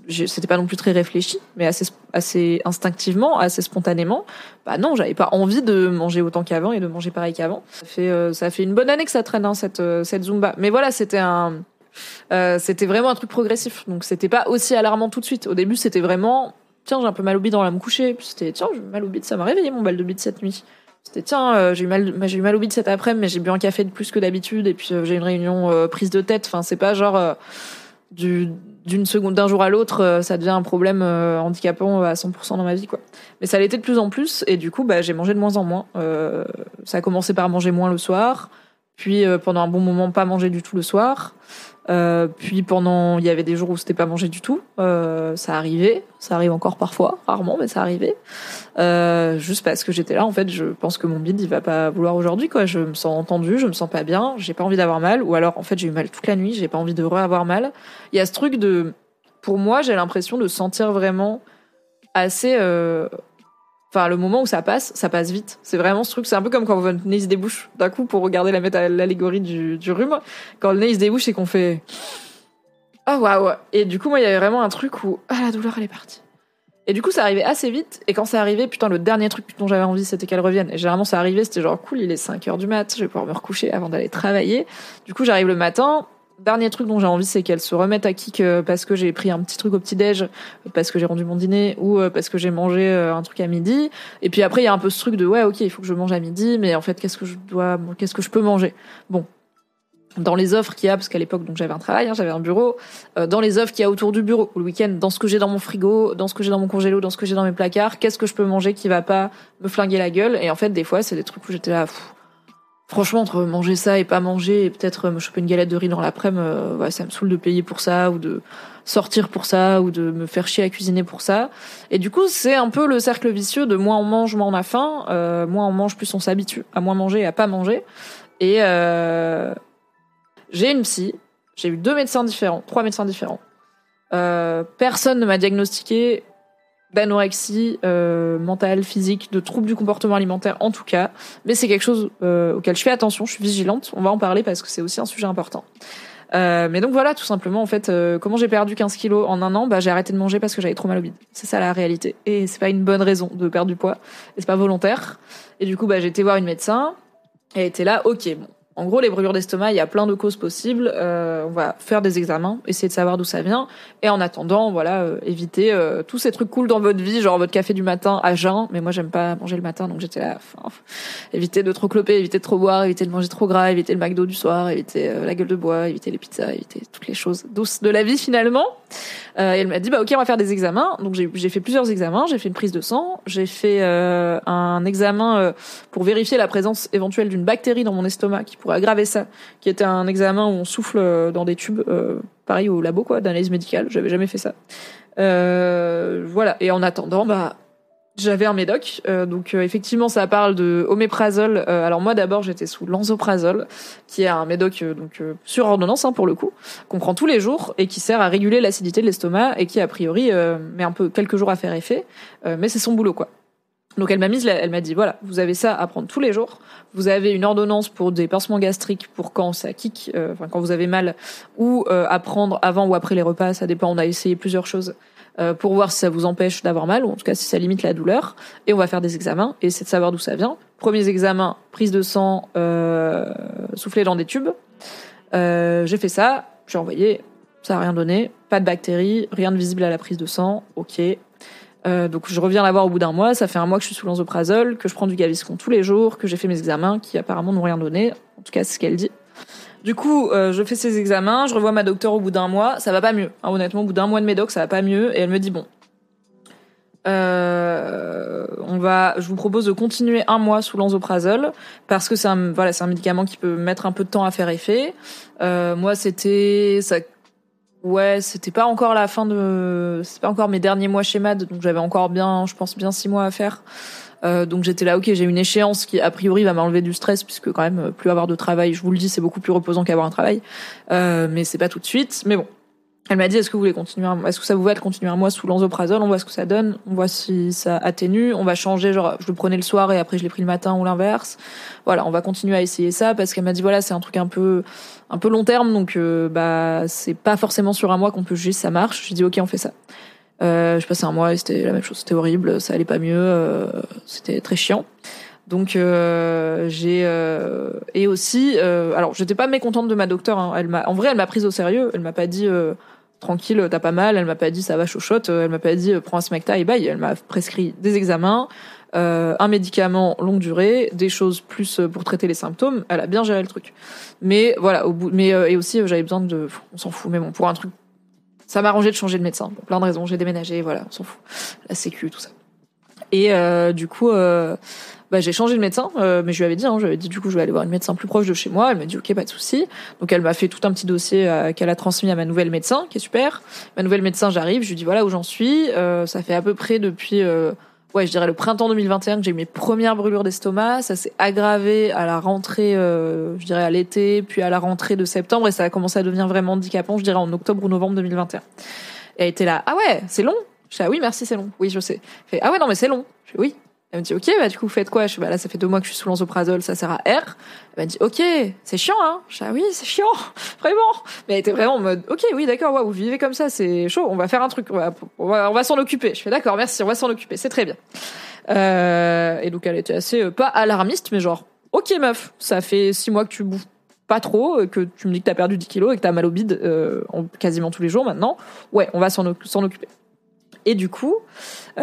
c'était pas non plus très réfléchi mais assez assez instinctivement assez spontanément bah non j'avais pas envie de manger autant qu'avant et de manger pareil qu'avant. Ça fait euh, ça fait une bonne année que ça traîne hein, cette euh, cette zumba. Mais voilà c'était un euh, c'était vraiment un truc progressif. Donc c'était pas aussi alarmant tout de suite. Au début c'était vraiment tiens j'ai un peu mal au bide dans la me coucher. Puis c'était tiens j'ai mal au bide ça m'a réveillé mon bal de bide cette nuit. C'était tiens j'ai eu mal j'ai eu mal au bide cet après mais j'ai bu un café de plus que d'habitude. Et puis j'ai une réunion prise de tête. Enfin c'est pas genre du d'une seconde d'un jour à l'autre euh, ça devient un problème euh, handicapant à 100% dans ma vie quoi. Mais ça l'était de plus en plus et du coup bah j'ai mangé de moins en moins. Euh, ça a commencé par manger moins le soir puis pendant un bon moment pas manger du tout le soir euh, puis pendant, il y avait des jours où c'était pas mangé du tout. Euh, ça arrivait, ça arrive encore parfois, rarement, mais ça arrivait. Euh, juste parce que j'étais là, en fait, je pense que mon bide il va pas vouloir aujourd'hui, quoi. Je me sens entendue, je me sens pas bien, j'ai pas envie d'avoir mal, ou alors en fait j'ai eu mal toute la nuit, j'ai pas envie de re-avoir mal. Il y a ce truc de, pour moi, j'ai l'impression de sentir vraiment assez Enfin, le moment où ça passe, ça passe vite. C'est vraiment ce truc. C'est un peu comme quand votre nez se débouche d'un coup pour regarder la l'allégorie du, du rhume. Quand le nez se débouche et qu'on fait oh waouh. Et du coup, moi, il y avait vraiment un truc où ah la douleur elle est partie. Et du coup, ça arrivait assez vite. Et quand ça arrivait, putain, le dernier truc dont j'avais envie, c'était qu'elle revienne. Et généralement, ça arrivait, c'était genre cool, il est 5 heures du mat, je vais pouvoir me recoucher avant d'aller travailler. Du coup, j'arrive le matin, dernier truc dont j'ai envie, c'est qu'elle se remette à kick euh, parce que j'ai pris un petit truc au petit déj, parce que j'ai rendu mon dîner ou euh, parce que j'ai mangé euh, un truc à midi. Et puis après, il y a un peu ce truc de ouais, ok, il faut que je mange à midi, mais en fait, qu'est-ce que je dois, qu'est-ce que je peux manger? Bon. Dans les offres qu'il y a, parce qu'à l'époque, donc j'avais un travail, hein, j'avais un bureau. dans les offres qu'il y a autour du bureau, le week-end, dans ce que j'ai dans mon frigo, dans ce que j'ai dans mon congélo, dans ce que j'ai dans mes placards, qu'est-ce que je peux manger qui va pas me flinguer la gueule? Et en fait, des fois, c'est des trucs où j'étais là, franchement, entre manger ça et pas manger, et peut-être me choper une galette de riz dans l'après-midi, euh, ça me saoule de payer pour ça, ou de sortir pour ça, ou de me faire chier à cuisiner pour ça. Et du coup, c'est un peu le cercle vicieux de moins on mange, moins on a faim, euh, moins on mange, plus on s'habitue à moins manger et à pas manger. Et euh, j'ai une psy, j'ai eu deux médecins différents, trois médecins différents. personne ne m'a diagnostiqué d'anorexie euh, mentale, physique, de troubles du comportement alimentaire en tout cas. Mais c'est quelque chose euh, auquel je fais attention, je suis vigilante. On va en parler parce que c'est aussi un sujet important. Euh, mais donc voilà, tout simplement, en fait, euh, comment j'ai perdu 15 kilos en un an bah, J'ai arrêté de manger parce que j'avais trop mal au bide. C'est ça la réalité. Et c'est pas une bonne raison de perdre du poids. Et c'est pas volontaire. Et du coup, bah, j'ai été voir une médecin. Et elle était là, ok, bon, En gros, les brûlures d'estomac, il y a plein de causes possibles. Euh, on va faire des examens, essayer de savoir d'où ça vient. Et en attendant, voilà, euh, éviter euh, tous ces trucs cool dans votre vie, genre votre café du matin à jeun. Mais moi, j'aime pas manger le matin, donc j'étais là. Éviter de trop cloper, éviter de trop boire, éviter de manger trop gras, éviter le McDo du soir, éviter la gueule de bois, éviter les pizzas, éviter toutes les choses douces de la vie finalement. Et elle m'a dit, bah ok, on va faire des examens. Donc j'ai fait plusieurs examens. J'ai fait une prise de sang, j'ai fait un examen pour vérifier la présence éventuelle d'une bactérie dans mon estomac qui pourrait aggraver ça, qui était un examen où on souffle euh, dans des tubes, euh, pareil au labo quoi, d'analyse médicale. J'avais jamais fait ça. Euh, voilà. Et en attendant, bah j'avais un médoc, donc effectivement ça parle de oméprazole. Alors moi d'abord j'étais sous l'anzoprazole, qui est un médoc donc sur ordonnance hein, pour le coup, qu'on prend tous les jours et qui sert à réguler l'acidité de l'estomac et qui a priori met un peu quelques jours à faire effet, mais c'est son boulot quoi. Donc elle m'a mise, elle m'a dit voilà, vous avez ça à prendre tous les jours. Vous avez une ordonnance pour des pansements gastriques pour quand ça kick, euh, enfin quand vous avez mal, ou euh, à prendre avant ou après les repas, ça dépend. On a essayé plusieurs choses euh, pour voir si ça vous empêche d'avoir mal, ou en tout cas si ça limite la douleur. Et on va faire des examens et c'est de savoir d'où ça vient. Premiers examens, prise de sang, soufflé dans des tubes. J'ai fait ça, j'ai envoyé, ça a rien donné, pas de bactéries, rien de visible à la prise de sang, ok. Euh, donc je reviens la voir au bout d'un mois, ça fait un mois que je suis sous l'anzoprazole, que je prends du Gaviscon tous les jours, que j'ai fait mes examens qui apparemment n'ont rien donné, en tout cas c'est ce qu'elle dit. Du coup, euh, je fais ces examens, je revois ma docteure au bout d'un mois, ça va pas mieux. Hein, honnêtement, au bout d'un mois de médoc, ça va pas mieux, et elle me dit bon, euh, on va, je vous propose de continuer un mois sous l'anzoprazole parce que c'est un, voilà, c'est un médicament qui peut mettre un peu de temps à faire effet. Euh, moi, c'était, ça, ouais, c'était pas encore la fin de, c'est pas encore mes derniers mois chez Mad, donc j'avais encore bien, je pense bien six mois à faire. Euh, donc j'étais là, ok, j'ai une échéance qui a priori va m'enlever du stress puisque quand même euh, plus avoir de travail, je vous le dis, c'est beaucoup plus reposant qu'avoir un travail, euh, mais c'est pas tout de suite. Mais bon, elle m'a dit, est-ce que vous voulez continuer, est-ce que ça vous va de continuer un mois sous l'anzoprazole On voit ce que ça donne, on voit si ça atténue, on va changer, genre je le prenais le soir et après je l'ai pris le matin ou l'inverse. Voilà, on va continuer à essayer ça parce qu'elle m'a dit voilà, c'est un truc un peu un peu long terme, donc euh, bah c'est pas forcément sur un mois qu'on peut juger si ça marche. J'ai dit ok, on fait ça. Euh, je passais un mois et c'était la même chose, c'était horrible, ça allait pas mieux, euh, c'était très chiant. Donc euh, j'ai euh, et aussi euh, alors j'étais pas mécontente de ma docteure. hein. Elle m'a en vrai elle m'a prise au sérieux. Elle m'a pas dit euh, tranquille t'as pas mal. Elle m'a pas dit ça va chochotte. Elle m'a pas dit euh, prends un smecta et bye. Elle m'a prescrit des examens, euh, un médicament longue durée, des choses plus euh, pour traiter les symptômes. Elle a bien géré le truc. Mais voilà au bout mais euh, et aussi euh, j'avais besoin de on s'en fout mais bon pour un truc ça m'a arrangé de changer de médecin pour plein de raisons. J'ai déménagé voilà on s'en fout la sécu tout ça. Et euh, du coup, euh, bah, j'ai changé de médecin, euh, mais je lui avais dit, hein, je dit du coup je vais aller voir une médecin plus proche de chez moi. Elle m'a dit ok pas de souci. Donc elle m'a fait tout un petit dossier euh, qu'elle a transmis à ma nouvelle médecin, qui est super. Ma nouvelle médecin, j'arrive, je lui dis voilà où j'en suis. Euh, ça fait à peu près depuis, euh, ouais je dirais le printemps 2021 que j'ai eu mes premières brûlures d'estomac. Ça s'est aggravé à la rentrée, je dirais à l'été, puis à la rentrée de septembre, et ça a commencé à devenir vraiment handicapant, je dirais en octobre ou novembre 2021. Et elle était là ah ouais c'est long. Je fais ah oui merci c'est long. Oui je sais. Ah ouais non mais c'est long. Je fais oui. Elle me dit ok bah du coup vous faites quoi? Je fais bah là ça fait deux mois que je suis sous l'anzoprazole, ça sert à R. Elle m'a dit ok c'est chiant hein. Je fais ah oui c'est chiant vraiment. Mais elle était vraiment en mode ok oui d'accord ouais, vous vivez comme ça c'est chaud on va faire un truc on va on va, s'en occuper. Je fais d'accord merci on va s'en occuper c'est très bien. Euh, et donc elle était assez euh, pas alarmiste mais genre ok meuf ça fait six mois que tu bouffes pas trop, euh, que tu me dis que t'as perdu 10 kilos et que t'as mal au bide euh, en- quasiment tous les jours maintenant. Ouais, on va s'en occuper. Et du coup,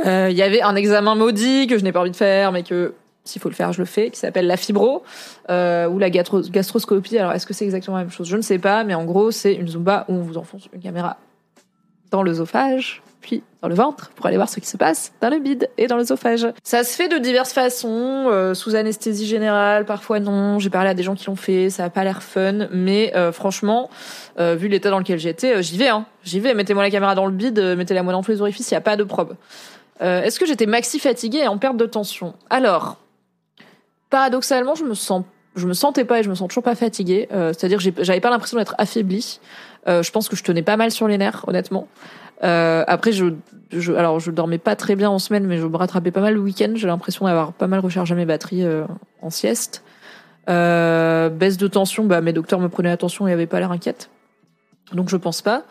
euh, il y avait un examen maudit que je n'ai pas envie de faire, mais que s'il faut le faire, je le fais, qui s'appelle la fibro euh, ou la gastro- gastroscopie. Alors, est-ce que c'est exactement la même chose? Je ne sais pas, mais en gros, c'est une zumba où on vous enfonce une caméra dans l'œsophage, puis dans le ventre, pour aller voir ce qui se passe dans le bide et dans l'œsophage. Ça se fait de diverses façons, euh, sous anesthésie générale, parfois non. J'ai parlé à des gens qui l'ont fait, ça a pas l'air fun, mais euh, franchement, euh, vu l'état dans lequel j'étais, j'y vais, hein. J'y vais, mettez-moi la caméra dans le bide, mettez-la moi dans tous les orifices, il y a pas de probe. Est-ce que j'étais maxi fatiguée et en perte de tension? Alors, paradoxalement, je me me sentais pas et je me sens toujours pas fatiguée. C'est-à-dire j'avais pas l'impression d'être affaiblie. Je pense que je tenais pas mal sur les nerfs, honnêtement. Euh, après, je, je, alors je dormais pas très bien en semaine, mais je me rattrapais pas mal le week-end. J'ai l'impression d'avoir pas mal rechargé mes batteries euh, en sieste. Euh, baisse de tension, bah mes docteurs me prenaient attention et avaient pas l'air inquiètes. Donc je pense pas.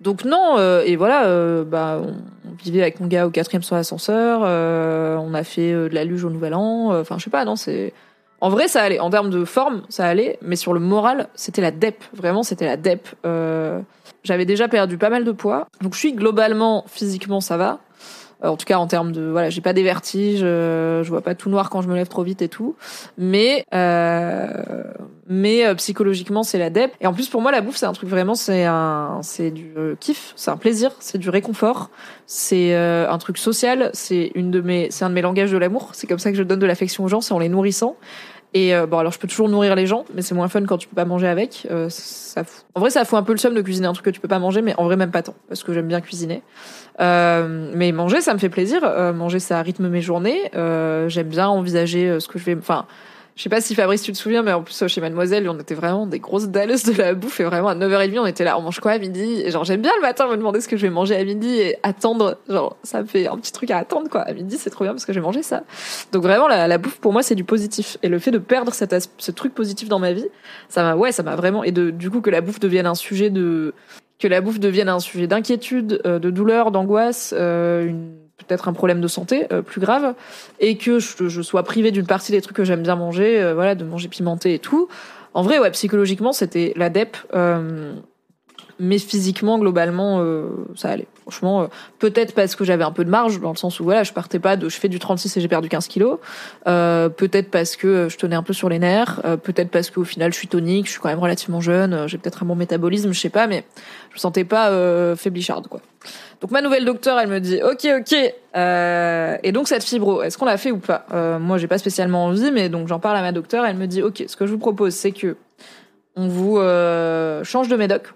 Donc non, euh, et voilà, euh, bah on, vivait avec mon gars au quatrième sur l'ascenseur. euh, on a fait de la luge au Nouvel An. Enfin, je sais pas, non, c'est En vrai, ça allait. En termes de forme, ça allait. Mais sur le moral, c'était la dep. Vraiment, c'était la dep. Euh, J'avais déjà perdu pas mal de poids. Donc, je suis globalement, physiquement, ça va. Euh, en tout cas, en termes de, voilà, j'ai pas des vertiges, euh, je vois pas tout noir quand je me lève trop vite et tout. Mais, euh, mais psychologiquement, c'est la dep. Et en plus, pour moi, la bouffe, c'est un truc vraiment, c'est un, c'est du kiff, c'est un plaisir, c'est du réconfort, c'est un truc social, c'est une de mes, c'est un de mes langages de l'amour. C'est comme ça que je donne de l'affection aux gens, c'est en les nourrissant. Et euh, bon, alors je peux toujours nourrir les gens, mais c'est moins fun quand tu peux pas manger avec. Euh, ça fout- En vrai, ça fout un peu le seum de cuisiner un truc que tu peux pas manger, mais en vrai même pas tant, parce que j'aime bien cuisiner. Euh, mais manger, ça me fait plaisir. Euh, manger, ça rythme mes journées. Euh, j'aime bien envisager euh, ce que je vais. Enfin, je sais pas si Fabrice, tu te souviens, mais en plus chez Mademoiselle, on était vraiment des grosses dalleuses de la bouffe. Et vraiment à 9h30, on était là, on mange quoi à midi? Et genre, j'aime bien le matin me demander ce que je vais manger à midi et attendre. Genre, ça me fait un petit truc à attendre quoi. À midi, c'est trop bien parce que j'ai mangé ça. Donc vraiment, la, la bouffe pour moi, c'est du positif. Et le fait de perdre cet as- ce truc positif dans ma vie, ça m'a, ouais, ça m'a vraiment. Et de, du coup, que la bouffe devienne un sujet de que la bouffe devienne un sujet d'inquiétude, euh, de douleur, d'angoisse, euh, une- peut-être un problème de santé euh, plus grave, et que je, sois privée d'une partie des trucs que j'aime bien manger, euh, voilà, de manger pimenté et tout. En vrai, ouais, psychologiquement, c'était la dep, euh, mais physiquement, globalement, ça allait. Franchement, peut-être parce que j'avais un peu de marge, dans le sens où voilà, je partais pas de je fais du 36 et j'ai perdu 15 kilos. Peut-être parce que je tenais un peu sur les nerfs. Peut-être parce qu'au final, je suis tonique, je suis quand même relativement jeune, j'ai peut-être un bon métabolisme, je sais pas, mais je me sentais pas euh, faiblicharde, quoi. Donc ma nouvelle docteur, elle me dit ok ok. Euh, et donc cette fibro, est-ce qu'on l'a fait ou pas? Euh, Moi, j'ai pas spécialement envie, mais donc j'en parle à ma docteur. Elle me dit ok, ce que je vous propose, c'est que on vous euh, change de médoc,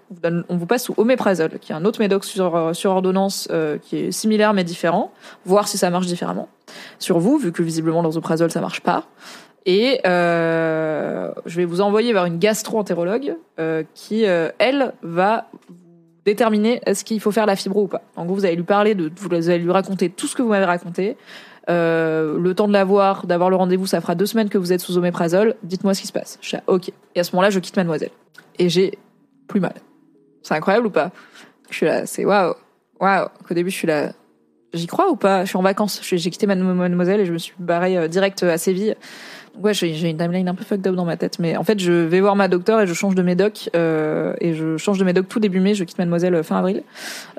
on vous, passe sous oméprazole, qui est un autre médoc sur, euh, ordonnance euh, qui est similaire mais différent, voir si ça marche différemment sur vous, vu que visiblement l'osoprazole ça marche pas. Et euh, je vais vous envoyer vers une gastro-entérologue euh, qui, euh, elle, va déterminer est-ce qu'il faut faire la fibro ou pas. En gros, vous allez lui parler de, vous allez lui raconter tout ce que vous m'avez raconté. Euh, le temps de l'avoir, d'avoir le rendez-vous, ça fera deux semaines que vous êtes sous oméprazole. Dites-moi ce qui se passe. Je suis là, ok. Et à ce moment-là, je quitte Mademoiselle. Et j'ai plus mal. C'est incroyable ou pas? Je suis là, c'est waouh, waouh. Qu'au début, je suis là, j'y crois ou pas? Je suis en vacances. J'ai quitté Mad- Mademoiselle et je me suis barrée euh, direct à Séville. Ouais, j'ai une timeline un peu fucked up dans ma tête, mais en fait, je vais voir ma docteur et je change de médoc euh, et je change de médoc tout début mai. Je quitte Mademoiselle euh, fin avril,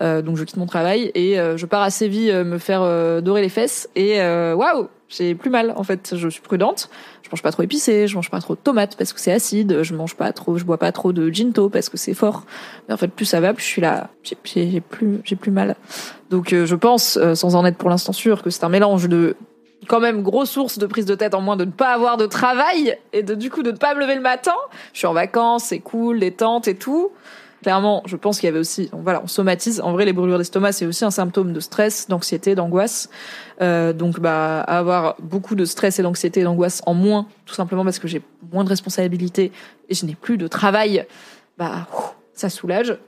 euh, donc je quitte mon travail et euh, je pars à Séville euh, me faire euh, dorer les fesses et waouh, j'ai plus mal en fait. Je suis prudente. Je mange pas trop épicé, je mange pas trop de tomates parce que c'est acide, je mange pas trop, je bois pas trop de ginto parce que c'est fort. Mais en fait, plus ça va, plus je suis là, j'ai plus, j'ai plus mal. Donc je pense, sans en être pour l'instant sûr, que c'est un mélange de quand même grosse source de prise de tête en moins de ne pas avoir de travail et de du coup de ne pas me lever le matin. Je suis en vacances, c'est cool, détente et tout. Clairement, je pense qu'il y avait aussi, voilà, on somatise. En vrai, les brûlures d'estomac, c'est aussi un symptôme de stress, d'anxiété, d'angoisse. Euh, donc, bah, avoir beaucoup de stress et d'anxiété et d'angoisse en moins, tout simplement parce que j'ai moins de responsabilités et je n'ai plus de travail, bah, ça soulage.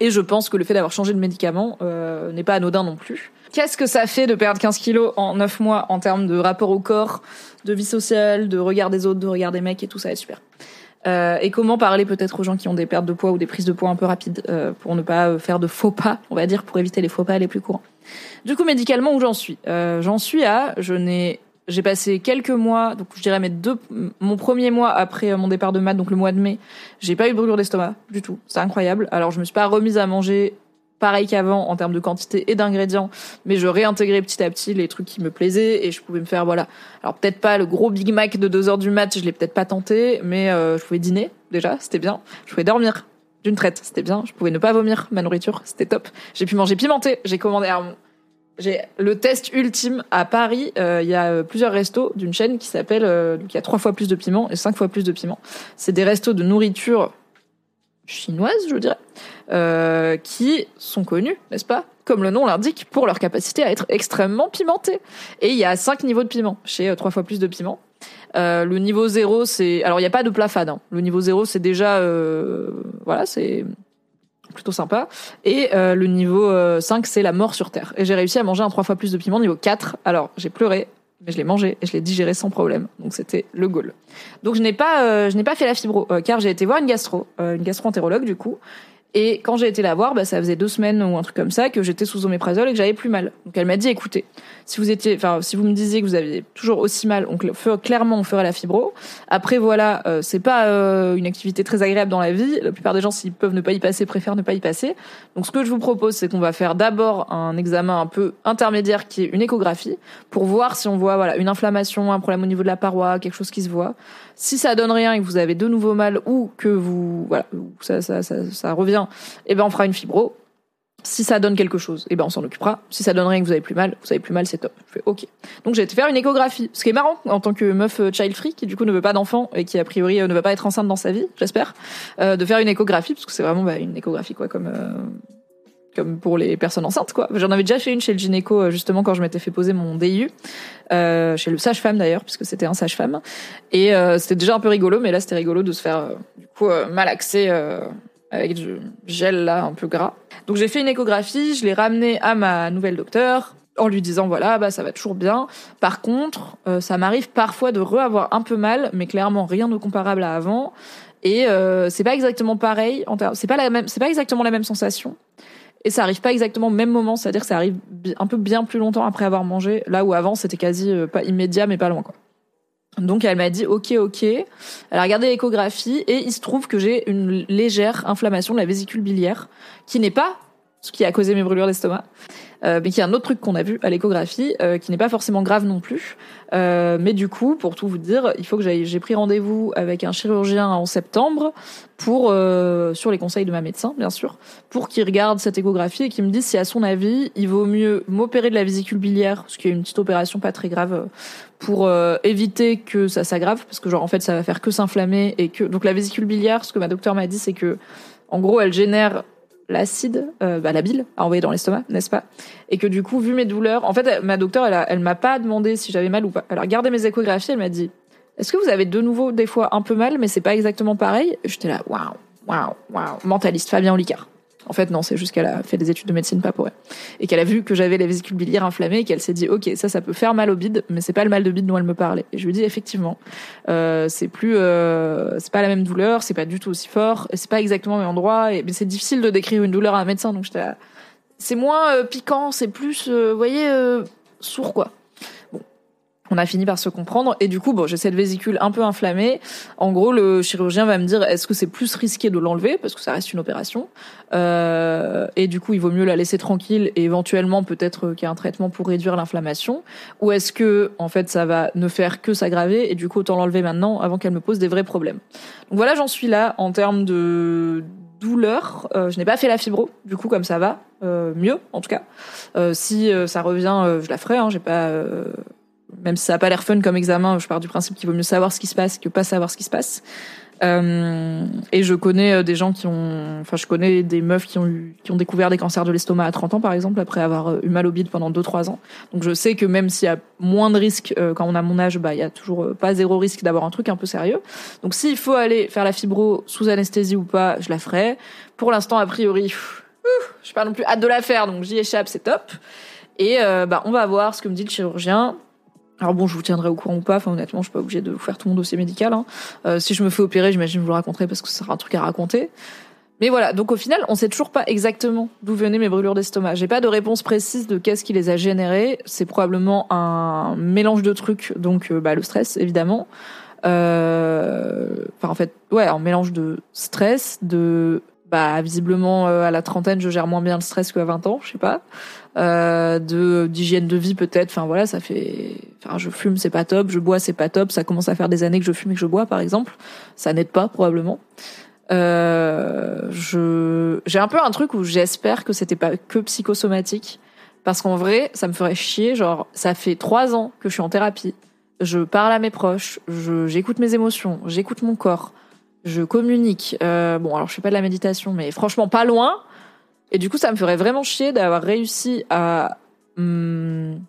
Et je pense que le fait d'avoir changé de médicament euh, n'est pas anodin non plus. Qu'est-ce que ça fait de perdre 15 kilos en 9 mois en termes de rapport au corps, de vie sociale, de regard des autres, de regard des mecs et tout ça est super. Euh, et comment parler peut-être aux gens qui ont des pertes de poids ou des prises de poids un peu rapides euh, pour ne pas euh, faire de faux pas, on va dire, pour éviter les faux pas les plus courants. Du coup, médicalement, où j'en suis? J'en suis à, je n'ai, j'ai passé quelques mois, donc je dirais mes deux, mon premier mois après mon départ de maths, donc le mois de mai, j'ai pas eu de brûlure d'estomac du tout. C'est incroyable. Alors je me suis pas remise à manger pareil qu'avant en termes de quantité et d'ingrédients, mais je réintégrais petit à petit les trucs qui me plaisaient et je pouvais me faire voilà. Alors peut-être pas le gros Big Mac de 2 heures du mat, je l'ai peut-être pas tenté, mais euh, je pouvais dîner déjà, c'était bien. Je pouvais dormir d'une traite, c'était bien. Je pouvais ne pas vomir ma nourriture, c'était top. J'ai pu manger pimenté, j'ai commandé alors, j'ai le test ultime à Paris. euh, Il y a euh, plusieurs restos d'une chaîne qui s'appelle euh, y a trois fois plus de piment et cinq fois plus de piment. C'est des restos de nourriture chinoise, je dirais, euh, qui sont connus, n'est-ce pas Comme le nom l'indique, pour leur capacité à être extrêmement pimentés. Et il y a cinq niveaux de piment chez euh, trois fois plus de piment. Euh, le niveau zéro, c'est alors il n'y a pas de plat fade. hein. Le niveau zéro, c'est déjà euh, voilà, c'est plutôt sympa. Et euh, le niveau euh, 5, c'est la mort sur terre. Et j'ai réussi à manger un trois fois plus de piment niveau 4. Alors j'ai pleuré, mais je l'ai mangé et je l'ai digéré sans problème. Donc c'était le goal. Donc je n'ai pas, euh, je n'ai pas fait la fibro, euh, car j'ai été voir une gastro, euh, une gastro-entérologue du coup. Et quand j'ai été la voir, bah, ça faisait deux semaines ou un truc comme ça que j'étais sous oméprazole et que j'avais plus mal. Donc elle m'a dit, écoutez, si vous étiez, enfin, si vous me disiez que vous aviez toujours aussi mal, clairement on ferait la fibro. Après voilà, euh, c'est pas euh, une activité très agréable dans la vie. La plupart des gens, s'ils peuvent ne pas y passer, préfèrent ne pas y passer. Donc ce que je vous propose, c'est qu'on va faire d'abord un examen un peu intermédiaire qui est une échographie pour voir si on voit voilà une inflammation, un problème au niveau de la paroi, quelque chose qui se voit. Si ça donne rien et que vous avez de nouveau mal ou que vous voilà ça ça ça, ça revient, eh ben on fera une fibro. Si ça donne quelque chose, eh ben on s'en occupera. Si ça donne rien que vous avez plus mal, vous avez plus mal, c'est top. Je fais OK. Donc j'ai été faire une échographie. Ce qui est marrant en tant que meuf euh, child free qui du coup ne veut pas d'enfant et qui a priori euh, ne va pas être enceinte dans sa vie, j'espère, euh, de faire une échographie parce que c'est vraiment bah, une échographie quoi comme comme pour les personnes enceintes quoi. J'en avais déjà fait une chez le gynéco justement quand je m'étais fait poser mon DIU euh, chez le sage-femme d'ailleurs puisque c'était un sage-femme et c'était déjà un peu rigolo mais là c'était rigolo de se faire du coup malaxer avec du gel là un peu gras. Donc j'ai fait une échographie, je l'ai ramenée à ma nouvelle docteure en lui disant voilà bah ça va toujours bien. Par contre, euh, ça m'arrive parfois de re-avoir un peu mal, mais clairement rien de comparable à avant. Et euh, c'est pas exactement pareil. C'est pas c'est pas exactement la même sensation. Et ça arrive pas exactement au même moment, c'est-à-dire que ça arrive un peu bien plus longtemps après avoir mangé, là où avant c'était quasi euh, pas immédiat mais pas loin quoi. Donc elle m'a dit ok ok. Elle a regardé l'échographie et il se trouve que j'ai une légère inflammation de la vésicule biliaire qui n'est pas ce qui a causé mes brûlures d'estomac, euh, mais qui est un autre truc qu'on a vu à l'échographie, euh, qui n'est pas forcément grave non plus. Euh, mais du coup, pour tout vous dire, il faut que. J'ai pris rendez-vous avec un chirurgien en septembre pour, euh, sur les conseils de ma médecin, bien sûr, pour qu'il regarde cette échographie et qu'il me dise si, à son avis, il vaut mieux m'opérer de la vésicule biliaire, ce qui est une petite opération pas très grave, pour éviter que ça s'aggrave, parce que genre en fait ça va faire que s'inflammer et que donc la vésicule biliaire, ce que ma docteur m'a dit, c'est que en gros elle génère l'acide, euh, bah, la bile à envoyer dans l'estomac, n'est-ce pas? Et que du coup, vu mes douleurs, en fait, ma docteure, elle, elle m'a pas demandé si j'avais mal ou pas. Elle a regardé mes échographies, elle m'a dit Est-ce que vous avez de nouveau des fois un peu mal, mais c'est pas exactement pareil? J'étais là, waouh, waouh, waouh, mentaliste, Fabien Olicard. En fait, non, c'est juste qu'elle a fait des études de médecine pas pour elle. Et qu'elle a vu que j'avais les vésicules biliaires inflammées et qu'elle s'est dit, OK, ça, ça peut faire mal au bide, mais c'est pas le mal de bide dont elle me parlait. Et je lui dis, effectivement, euh, c'est plus, euh, c'est pas la même douleur, c'est pas du tout aussi fort, c'est pas exactement au même endroit, et c'est difficile de décrire une douleur à un médecin, donc j'étais c'est moins euh, piquant, c'est plus, vous voyez, sourd, quoi on a fini par se comprendre. Et du coup bon j'ai cette vésicule un peu inflammée. En gros le chirurgien va me dire est-ce que c'est plus risqué de l'enlever? Parce que ça reste une opération. Euh, et du coup il vaut mieux la laisser tranquille et éventuellement peut-être qu'il y a un traitement pour réduire l'inflammation. Ou est-ce que en fait ça va ne faire que s'aggraver et du coup autant l'enlever maintenant avant qu'elle me pose des vrais problèmes. Donc voilà j'en suis là en termes de douleur. Euh, je n'ai pas fait la fibro. Du coup comme ça va euh, mieux en tout cas. Si ça revient je la ferai hein, j'ai pas même si ça a pas l'air fun comme examen, je pars du principe qu'il vaut mieux savoir ce qui se passe que pas savoir ce qui se passe. Euh, et je connais euh, des gens qui ont, enfin, je connais des meufs qui ont eu, qui ont découvert des cancers de l'estomac à 30 ans, par exemple, après avoir euh, eu mal au bide pendant 2-3 ans. Donc, je sais que même s'il y a moins de risques quand on a mon âge, bah, il y a toujours pas zéro risque d'avoir un truc un peu sérieux. Donc, s'il faut aller faire la fibro sous anesthésie ou pas, je la ferai. Pour l'instant, a priori, je suis pas non plus hâte de la faire, donc j'y échappe, c'est top. Et bah, on va voir ce que me dit le chirurgien. Alors bon, je vous tiendrai au courant ou pas. Enfin, honnêtement, je suis pas obligée de vous faire tout mon dossier médical. Hein. Euh, si je me fais opérer, j'imagine vous le raconterai parce que ce sera un truc à raconter. Mais voilà, donc au final, on sait toujours pas exactement d'où venaient mes brûlures d'estomac. J'ai pas de réponse précise de qu'est-ce qui les a générées. C'est probablement un mélange de trucs, donc euh, bah, le stress évidemment. Euh... Enfin en fait, ouais, un mélange de stress, de bah visiblement euh, à la trentaine, je gère moins bien le stress qu'à 20 ans, je sais pas euh, de d'hygiène de vie peut-être. Enfin voilà, ça fait. Enfin, je fume, c'est pas top. Je bois, c'est pas top. Ça commence à faire des années que je fume et que je bois, par exemple. Ça n'aide pas probablement. Euh, je j'ai un peu un truc où j'espère que c'était pas que psychosomatique, parce qu'en vrai, ça me ferait chier. Genre, ça fait trois ans que je suis en thérapie. Je parle à mes proches, j'écoute mes émotions, j'écoute mon corps, je communique. Euh, bon, alors je fais pas de la méditation, mais franchement pas loin. Et du coup, ça me ferait vraiment chier d'avoir réussi à hum,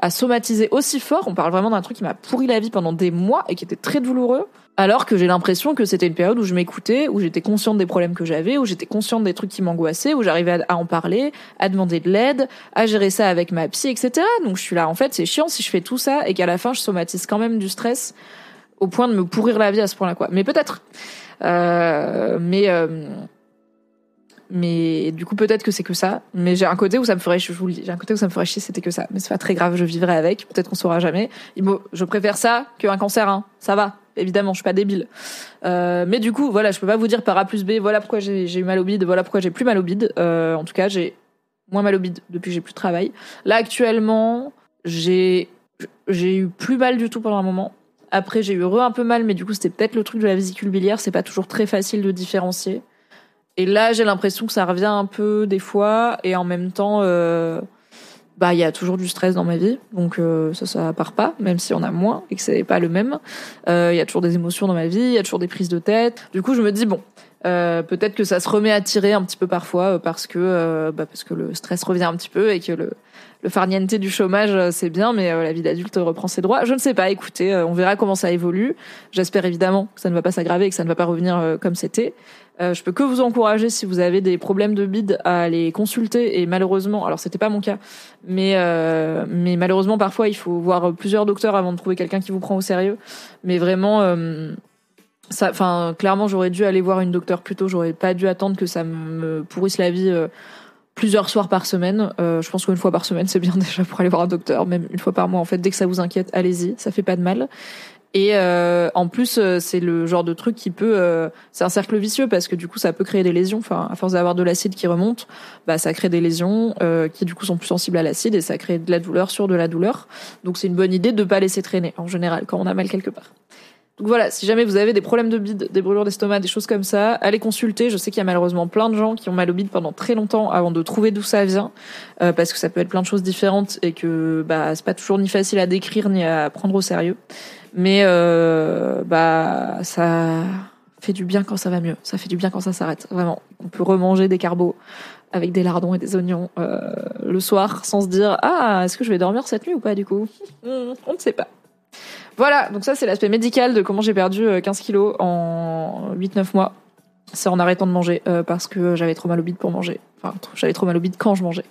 à somatiser aussi fort. On parle vraiment d'un truc qui m'a pourri la vie pendant des mois et qui était très douloureux. Alors que j'ai l'impression que c'était une période où je m'écoutais, où j'étais consciente des problèmes que j'avais, où j'étais consciente des trucs qui m'angoissaient, où j'arrivais à, en parler, à demander de l'aide, à gérer ça avec ma psy, etc. Donc je suis là, en fait, c'est chiant si je fais tout ça et qu'à la fin je somatise quand même du stress au point de me pourrir la vie à ce point-là, quoi. Mais peut-être. Euh, mais euh, mais du coup peut-être que c'est que ça. Mais j'ai un côté où ça me ferait, je vous le dis, j'ai un côté où ça me ferait chier, c'était que ça. Mais c'est pas très grave, je vivrai avec. Peut-être qu'on saura jamais. Je préfère ça qu'un cancer, hein. Ça va. Évidemment, je suis pas débile. Euh, mais du coup, voilà, je peux pas vous dire par A plus B, voilà pourquoi j'ai eu mal au bide, voilà pourquoi j'ai plus mal au bide. Euh, en tout cas, j'ai moins mal au bide depuis que j'ai plus de travail. Là, actuellement, j'ai j'ai eu plus mal du tout pendant un moment. Après, j'ai eu un peu mal, mais du coup, c'était peut-être le truc de la vésicule biliaire. C'est pas toujours très facile de différencier. Et là, j'ai l'impression que ça revient un peu des fois, et en même temps, euh, bah, il y a toujours du stress dans ma vie, donc euh, ça, ça part pas, même si on a moins et que c'est pas le même. Euh, il y a toujours des émotions dans ma vie, il y a toujours des prises de tête. Du coup, je me dis bon, euh, peut-être que ça se remet à tirer un petit peu parfois euh, parce que euh, bah, parce que le stress revient un petit peu et que le le farniente du chômage c'est bien mais la vie d'adulte reprend ses droits. Je ne sais pas, écoutez, on verra comment ça évolue. J'espère évidemment que ça ne va pas s'aggraver et que ça ne va pas revenir comme c'était. je peux que vous encourager si vous avez des problèmes de bide à les consulter et malheureusement, alors c'était pas mon cas, mais mais malheureusement parfois il faut voir plusieurs docteurs avant de trouver quelqu'un qui vous prend au sérieux. Mais vraiment ça, enfin, clairement, j'aurais dû aller voir une docteur plus tôt. J'aurais pas dû attendre que ça me pourrisse la vie euh, plusieurs soirs par semaine. Euh, je pense qu'une fois par semaine, c'est bien déjà pour aller voir un docteur, même une fois par mois. En fait, dès que ça vous inquiète, allez-y, ça fait pas de mal. Et euh, en plus, c'est le genre de truc qui peut, c'est un cercle vicieux parce que du coup, ça peut créer des lésions. Enfin, à force d'avoir de l'acide qui remonte, bah, ça crée des lésions qui du coup sont plus sensibles à l'acide et ça crée de la douleur sur de la douleur. Donc, c'est une bonne idée de pas laisser traîner en général quand on a mal quelque part. Donc voilà, si jamais vous avez des problèmes de bide, des brûlures d'estomac, des choses comme ça, allez consulter. Je sais qu'il y a malheureusement plein de gens qui ont mal au bide pendant très longtemps avant de trouver d'où ça vient, euh, parce que ça peut être plein de choses différentes et que bah c'est pas toujours ni facile à décrire ni à prendre au sérieux. Mais euh, bah ça fait du bien quand ça va mieux. Ça fait du bien quand ça s'arrête. Vraiment, on peut remanger des carbos avec des lardons et des oignons euh, le soir sans se dire ah est-ce que je vais dormir cette nuit ou pas du coup? On ne sait pas. Voilà, donc ça c'est l'aspect médical de comment j'ai perdu 15 euh, kilos en 8-9 mois. C'est en arrêtant de manger euh, parce que j'avais trop mal au bide pour manger. Enfin, j'avais trop mal au bide quand je mangeais.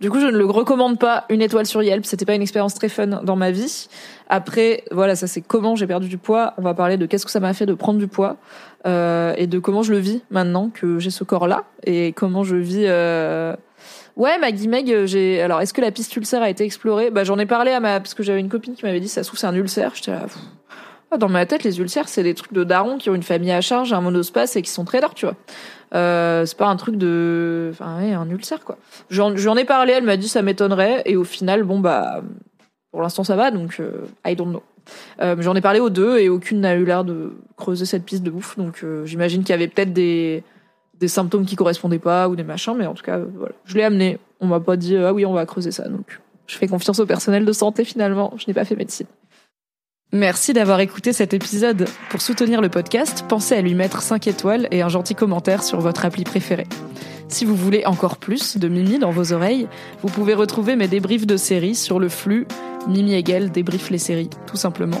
Du coup, je ne le recommande pas. Une étoile sur Yelp, c'était pas une expérience très fun dans ma vie. Après, voilà, ça c'est comment j'ai perdu du poids. On va parler de qu'est-ce que ça m'a fait de prendre du poids euh, et de comment je le vis maintenant que j'ai ce corps-là et comment je vis. Euh, Ouais, Maggie Meg, euh, j'ai. Alors, est-ce que la piste ulcère a été explorée? Bah, j'en ai parlé à ma. Parce que j'avais une copine qui m'avait dit, ça se trouve, c'est un ulcère. J'étais là. Ah, dans ma tête, les ulcères, c'est des trucs de darons qui ont une famille à charge, un monospace et qui sont très dark, tu vois. Euh, c'est pas un truc de. Enfin, ouais, un ulcère, quoi. J'en, ai parlé, elle m'a dit, ça m'étonnerait. Et au final, bon, bah. Pour l'instant, ça va, donc. Euh, I don't know. J'en ai parlé aux deux et aucune n'a eu l'air de creuser cette piste de ouf. Donc, j'imagine qu'il y avait peut-être des des symptômes qui correspondaient pas ou des machins, mais en tout cas, voilà. Je l'ai amené. On m'a pas dit, ah oui, on va creuser ça. Donc, je fais confiance au personnel de santé finalement. Je n'ai pas fait médecine. Merci d'avoir écouté cet épisode. Pour soutenir le podcast, pensez à lui mettre 5 étoiles et un gentil commentaire sur votre appli préférée. Si vous voulez encore plus de Mimi dans vos oreilles, vous pouvez retrouver mes débriefs de séries sur le flux Mimi Egel débrief les séries, tout simplement.